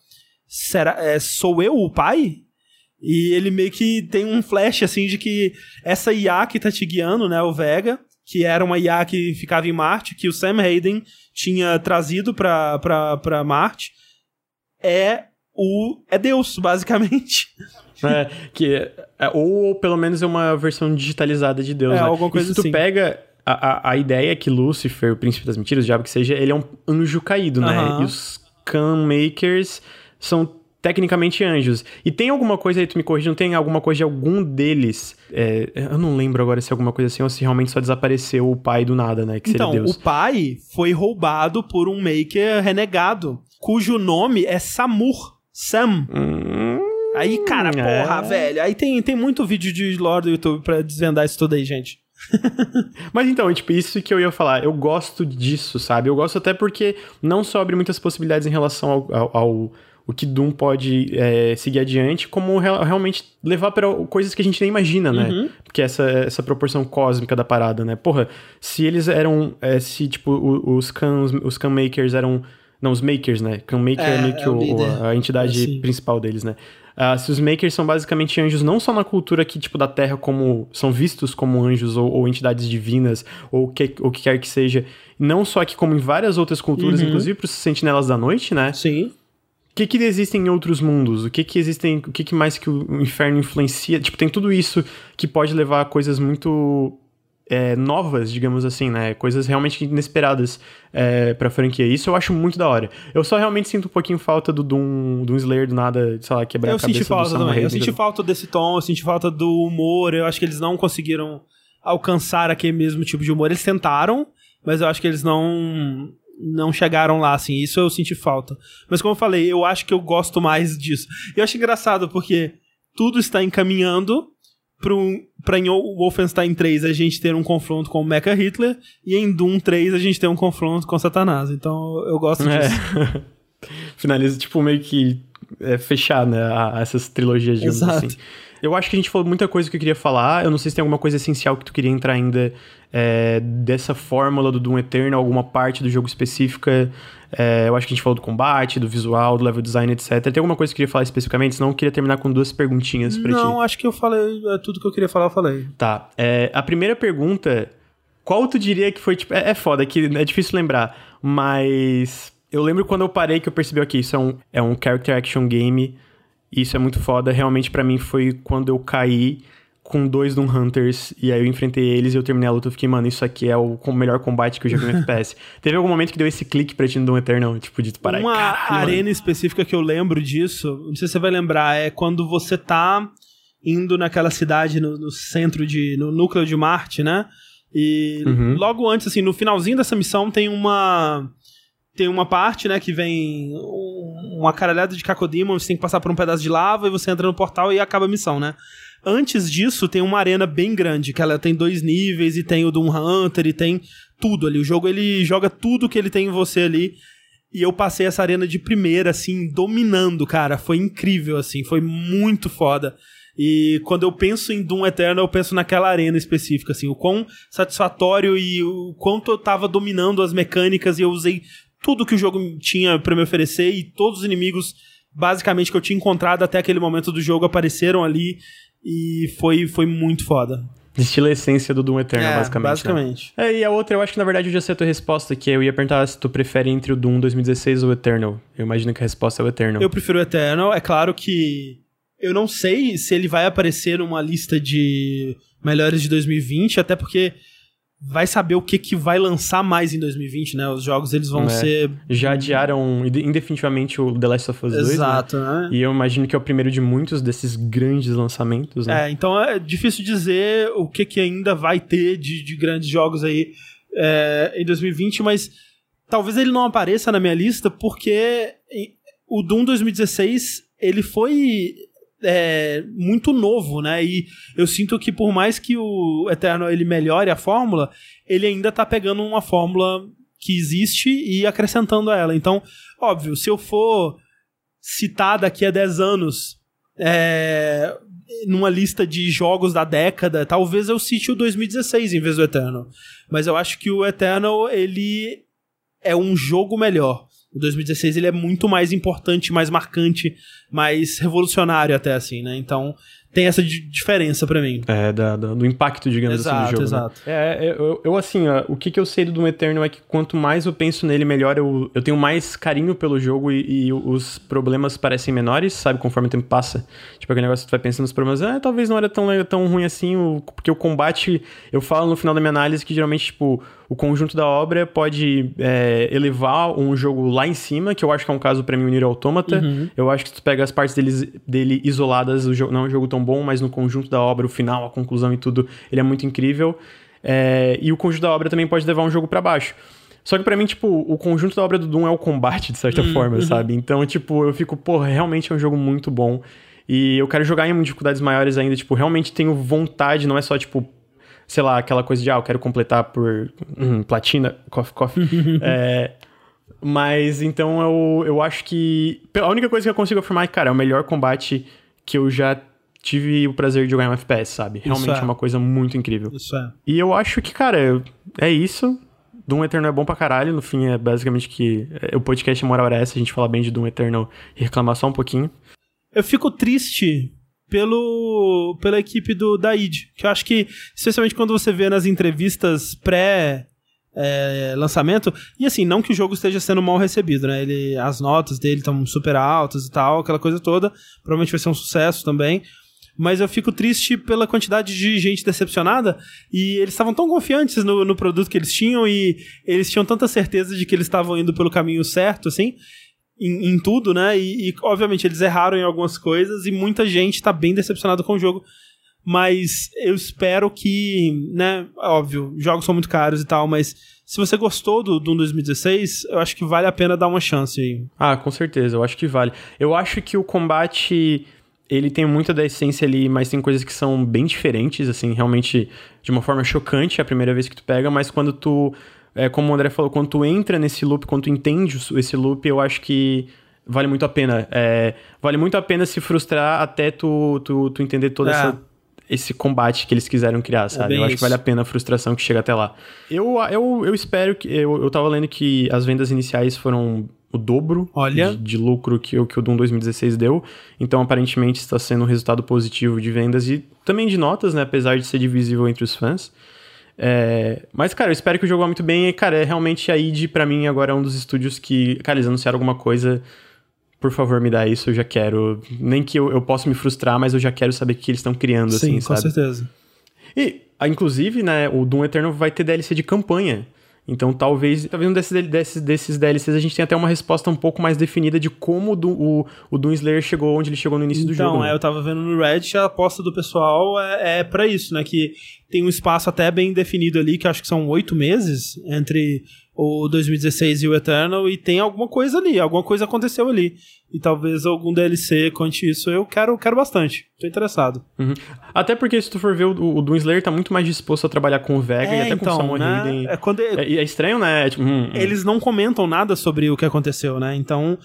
Será, é, sou eu o pai? E ele meio que tem um flash assim de que essa IA que tá te guiando, né, o Vega, que era uma IA que ficava em Marte, que o Sam Hayden tinha trazido pra Marte, é o é Deus, basicamente. É, que é, ou pelo menos é uma versão digitalizada de Deus. É, né? alguma coisa e se tu assim. pega a, a, a ideia é que Lúcifer, o príncipe das mentiras, o diabo que seja, ele é um anjo caído, né? Uhum. E os Khan Makers são tecnicamente anjos. E tem alguma coisa aí, tu me corrija, não tem alguma coisa de algum deles? É, eu não lembro agora se é alguma coisa assim ou se realmente só desapareceu o pai do nada, né? Que então, seria Deus. o pai foi roubado por um maker renegado, cujo nome é Samur. Sam. Hum, aí, cara, é. porra, velho. Aí tem, tem muito vídeo de lore do YouTube pra desvendar isso tudo aí, gente. Mas então, tipo, isso que eu ia falar, eu gosto disso, sabe? Eu gosto até porque não só abre muitas possibilidades em relação ao, ao, ao o que Doom pode é, seguir adiante, como real, realmente levar para coisas que a gente nem imagina, né? Uhum. Porque essa, essa proporção cósmica da parada, né? Porra, se eles eram. É, se, tipo, os, cans, os can makers eram não, os makers, né? Que o maker é, é meio que é o, o, a entidade principal deles, né? Uh, se os makers são basicamente anjos, não só na cultura aqui, tipo, da Terra, como são vistos como anjos ou, ou entidades divinas, ou o que, o que quer que seja, não só aqui, como em várias outras culturas, uhum. inclusive para os sentinelas da noite, né? Sim. O que, que existem em outros mundos? O que que existem, o que, que mais que o inferno influencia? Tipo, tem tudo isso que pode levar a coisas muito é, novas, digamos assim, né? Coisas realmente inesperadas é, pra franquia. Isso eu acho muito da hora. Eu só realmente sinto um pouquinho falta do Doom, Doom Slayer do nada, sei lá, quebrar eu a cabeça senti falta do também. Eu senti falta desse tom, eu senti falta do humor. Eu acho que eles não conseguiram alcançar aquele mesmo tipo de humor. Eles tentaram, mas eu acho que eles não não chegaram lá, assim. Isso eu senti falta. Mas como eu falei, eu acho que eu gosto mais disso. E eu acho engraçado porque tudo está encaminhando para em Wolfenstein 3 a gente ter um confronto com o Mecha Hitler e em Doom 3 a gente ter um confronto com Satanás. Então eu gosto é. disso. É. Finaliza, tipo, meio que é, fechar, né, a, essas trilogias, digamos Exato. assim. Eu acho que a gente falou muita coisa que eu queria falar. Eu não sei se tem alguma coisa essencial que tu queria entrar ainda é, dessa fórmula do Doom Eternal, alguma parte do jogo específica. É, eu acho que a gente falou do combate, do visual, do level design, etc. Tem alguma coisa que eu queria falar especificamente? Senão eu queria terminar com duas perguntinhas pra não, ti. Não, acho que eu falei é, tudo que eu queria falar, eu falei. Tá. É, a primeira pergunta, qual tu diria que foi, tipo... É, é foda, que é difícil lembrar, mas... Eu lembro quando eu parei que eu percebi, ok, isso é um, é um character action game, isso é muito foda. Realmente, para mim, foi quando eu caí com dois Doom Hunters, e aí eu enfrentei eles e eu terminei a luta, eu fiquei, mano, isso aqui é o melhor combate que eu já vi no FPS. Teve algum momento que deu esse clique pra ti no Doom Eternal, tipo, de parar Uma caralho, arena mano. específica que eu lembro disso, não sei se você vai lembrar, é quando você tá indo naquela cidade no, no centro de... no núcleo de Marte, né? E Uhum. logo antes, assim, no finalzinho dessa missão tem uma... Tem uma parte, né, que vem um- uma caralhada de Cacodemon, você tem que passar por um pedaço de lava e você entra no portal e acaba a missão, né? Antes disso, tem uma arena bem grande, que ela tem dois níveis e tem o Doom Hunter e tem tudo ali. O jogo ele joga tudo que ele tem em você ali. E eu passei essa arena de primeira, assim, dominando, cara. Foi incrível, assim, foi muito foda. E quando eu penso em Doom Eternal, eu penso naquela arena específica, assim, o quão satisfatório e o quanto eu tava dominando as mecânicas e eu usei tudo que o jogo tinha pra me oferecer e todos os inimigos, basicamente, que eu tinha encontrado até aquele momento do jogo apareceram ali e foi, foi muito foda. Destila a essência do Doom Eternal, É, basicamente. né? basicamente. É, e a outra, eu acho que na verdade eu já sei a tua resposta, que eu ia perguntar se tu prefere entre o Doom 2016 ou o Eternal. Eu imagino que a resposta é o Eternal. Eu prefiro o Eternal. É claro que eu não sei se ele vai aparecer numa lista de melhores de 2020, até porque vai saber o que, que vai lançar mais em 2020, né? Os jogos eles vão É. ser. Já adiaram inde- indefinitivamente o The Last of Us 2, né? Exato, né? E eu imagino que é o primeiro de muitos desses grandes lançamentos, né? É, então é difícil dizer o que, que ainda vai ter de, de grandes jogos aí é, em 2020, mas talvez ele não apareça na minha lista porque o Doom 2016 ele foi é, muito novo, né? E eu sinto que por mais que o Eternal ele melhore a fórmula, ele ainda tá pegando uma fórmula que existe e acrescentando a ela. Então, óbvio, se eu for citar daqui a 10 anos é, numa lista de jogos da década, talvez eu cite o 2016 em vez do Eternal. Mas eu acho que o Eternal, ele é um jogo melhor. O 2016 ele é muito mais importante, mais marcante, mais revolucionário até assim, né? Então tem essa di- diferença pra mim. É, da- da- do impacto, digamos assim, Exato, do jogo. exato. Né? É, eu, eu, assim, ó, o que, que eu sei do Doom Eternal é que quanto mais eu penso nele, melhor eu, eu tenho mais carinho pelo jogo e, e os problemas parecem menores, sabe, conforme o tempo passa. Tipo, aquele negócio que tu vai pensando nos problemas, ah, talvez não era tão, tão ruim assim, o- porque o combate, eu falo no final da minha análise que geralmente, tipo, o conjunto da obra pode é, elevar um jogo lá em cima, que eu acho que é um caso pra mim, o Nier Automata. Eu acho que se tu pega as partes deles, dele isoladas, o jogo não é um jogo tão bom, mas no conjunto da obra, o final, a conclusão e tudo, ele é muito incrível. É, e o conjunto da obra também pode levar um jogo pra baixo. Só que pra mim, tipo, o conjunto da obra do Doom é o combate, de certa forma, sabe? Então, tipo, eu fico, pô, realmente é um jogo muito bom. E eu quero jogar em dificuldades maiores ainda, tipo, realmente tenho vontade, não é só, tipo, sei lá, aquela coisa de, ah, eu quero completar por hum, platina, coffee, coffee. é, mas então eu, eu acho que. A única coisa que eu consigo afirmar é que, cara, é o melhor combate que eu já tive o prazer de jogar em um FPS, sabe? Realmente é. é uma coisa muito incrível. Isso é. E eu acho que, cara, é isso. Doom Eternal é bom pra caralho. No fim, é basicamente que é, o podcast Moral era essa, a gente fala bem de Doom Eternal e reclamar só um pouquinho. Eu fico triste pelo pela equipe do da id, que eu acho que especialmente quando você vê nas entrevistas pré é, lançamento e assim não que o jogo esteja sendo mal recebido, né? Ele as notas dele estão super altas e tal, aquela coisa toda. Provavelmente vai ser um sucesso também. Mas eu fico triste pela quantidade de gente decepcionada e eles estavam tão confiantes no, no produto que eles tinham e eles tinham tanta certeza de que eles estavam indo pelo caminho certo, assim, em, em tudo, né? E, e, obviamente eles erraram em algumas coisas e muita gente tá bem decepcionada com o jogo. Mas eu espero que, né? Óbvio, jogos são muito caros e tal, mas se você gostou do Doom 2016, eu acho que vale a pena dar uma chance aí. Ah, com certeza, eu acho que vale. Eu acho que o combate ele tem muita da essência ali, mas tem coisas que são bem diferentes, assim, realmente de uma forma chocante a primeira vez que tu pega, mas quando tu, é, como o André falou, quando tu entra nesse loop, quando tu entende esse loop, eu acho que vale muito a pena. É, vale muito a pena se frustrar até tu, tu, tu entender toda É. esse combate que eles quiseram criar, sabe? bem eu acho isso. que vale a pena a frustração que chega até lá. Eu, eu, eu espero que. Eu, eu tava lendo que as vendas iniciais foram o dobro Olha. de, de lucro que, o- que o Doom 2016 deu. Então, aparentemente, está sendo um resultado positivo de vendas e também de notas, né? Apesar de ser divisível entre os fãs. É, Mas, cara, eu espero que o jogo vá muito bem. E, cara, é realmente a id pra mim, agora é um dos estúdios que, cara, eles anunciaram alguma coisa. Por favor, me dá isso, eu já quero. Nem que eu, eu possa me frustrar, mas eu já quero saber o que eles estão criando, Sim, assim, com sabe? certeza. E, ah, inclusive, né, o Doom Eternal vai ter DLC de campanha. Então, talvez, talvez um desses, desses, desses DLCs a gente tenha até uma resposta um pouco mais definida de como o, Doom- o, o Doom Slayer chegou onde ele chegou no início do Então, jogo. é, né? eu tava vendo no Reddit, a aposta do pessoal é, é para isso, né? Que tem um espaço até bem definido ali, que acho que são oito meses entre o 2016 e o Eternal, e tem alguma coisa ali, alguma coisa aconteceu ali. E talvez algum DLC conte isso. Eu quero, quero bastante. Tô interessado. Uhum. Até porque, se tu for ver, o, o Doom Slayer tá muito mais disposto a trabalhar com o Vega e até com o Salmon né? Hayden. É quando É, é estranho, né? É tipo, hum, hum. eles não comentam nada sobre o que aconteceu, né? Então,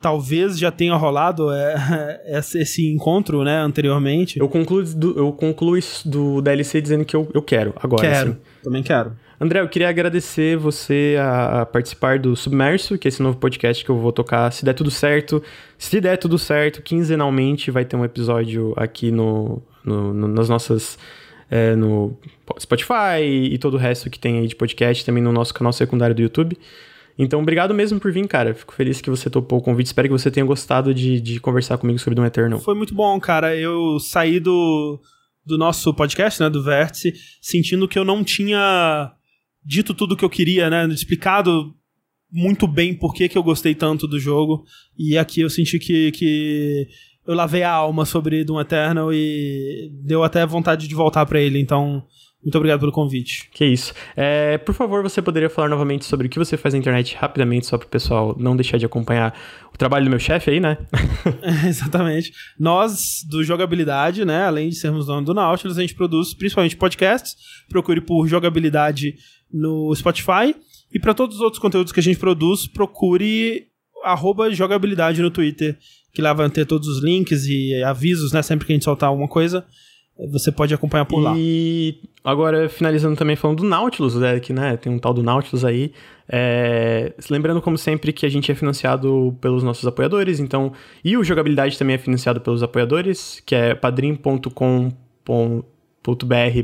talvez já tenha rolado é, esse esse encontro, né, anteriormente. Eu concluo, do- eu concluo isso do DLC dizendo que eu, eu quero, agora. quero. assim. Também quero. André, eu queria agradecer você a, participar do Submerso, que é esse novo podcast que eu vou tocar. Se der tudo certo, se der tudo certo, quinzenalmente vai ter um episódio aqui no, no- no- nas nossas é, no Spotify e todo o resto que tem aí de podcast, também no nosso canal secundário do YouTube. Então, obrigado mesmo por vir, cara. Fico feliz que você topou o convite. Espero que você tenha gostado de, de conversar comigo sobre Doom Eternal. Foi muito bom, cara. Eu saí do, do nosso podcast, né, do Vértice, sentindo que eu não tinha dito tudo o que eu queria, né, explicado muito bem por que, que eu gostei tanto do jogo. E aqui eu senti que, que eu lavei a alma sobre Doom Eternal e deu até vontade de voltar para ele. Então, muito obrigado pelo convite. Que isso. É, por favor, você poderia falar novamente sobre o que você faz na internet rapidamente, só para o pessoal não deixar de acompanhar o trabalho do meu chefe aí, né? é, exatamente. Nós, do Jogabilidade, né, além de sermos dono do Nautilus, a gente produz principalmente podcasts. Procure por Jogabilidade no Spotify. E para todos os outros conteúdos que a gente produz, procure jogabilidade no Twitter, que lá vai ter todos os links e avisos, né, sempre que a gente soltar alguma coisa você pode acompanhar por lá. E agora, finalizando também falando do Nautilus, né, que né, tem um tal do Nautilus aí. É... Lembrando, como sempre, que a gente é financiado pelos nossos apoiadores, então. E o Jogabilidade também é financiado pelos apoiadores, que é padrim.com.br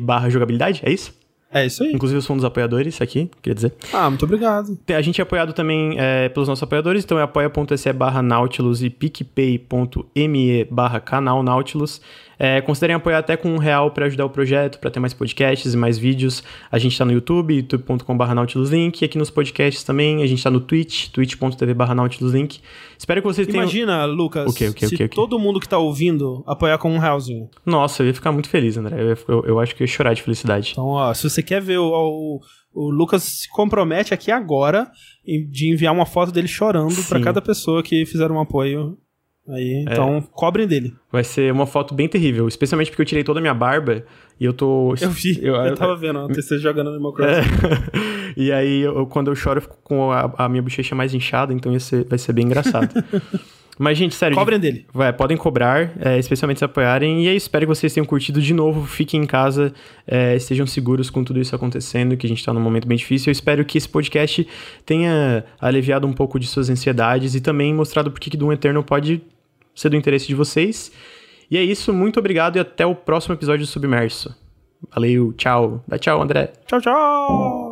barra jogabilidade, é isso? É isso aí. Inclusive, eu sou um dos apoiadores aqui, queria dizer. Ah, muito obrigado. A gente é apoiado também é, pelos nossos apoiadores, então é apoia.se barra Nautilus e picpay.me barra canal Nautilus. É, considerem apoiar até com um real para ajudar o projeto, para ter mais podcasts e mais vídeos. A gente está no YouTube, youtube.com.br nautiluslink, e aqui nos podcasts também, a gente está no Twitch, twitch.tv nautiluslink. Espero que vocês tenham... Imagina, Lucas, o quê, o quê, se o quê, o quê? todo mundo que está ouvindo apoiar com um realzinho. Nossa, eu ia ficar muito feliz, André. Eu, eu, eu acho que eu ia chorar de felicidade. Então, ó, se você quer ver o, o, o Lucas se compromete aqui agora de enviar uma foto dele chorando para cada pessoa que fizer um apoio Aí, então, é. cobrem dele. Vai ser uma foto bem terrível, especialmente porque eu tirei toda a minha barba e eu tô. Eu vi, eu, eu tava vendo a TC jogando Animal Crossing. É. e aí, eu, quando eu choro, eu fico com a, a minha bochecha mais inchada, então vai ser, vai ser bem engraçado. Mas, gente, sério. Cobrem dele. Vai, podem cobrar, é, especialmente se apoiarem. E aí, espero que vocês tenham curtido de novo. Fiquem em casa, é, estejam seguros com tudo isso acontecendo, que a gente tá num momento bem difícil. Eu espero que esse podcast tenha aliviado um pouco de suas ansiedades e também mostrado por que Doom Eternal pode ser do interesse de vocês. E é isso, muito obrigado e até o próximo episódio do Submerso. Valeu, tchau. Dá tchau, André. Tchau, tchau.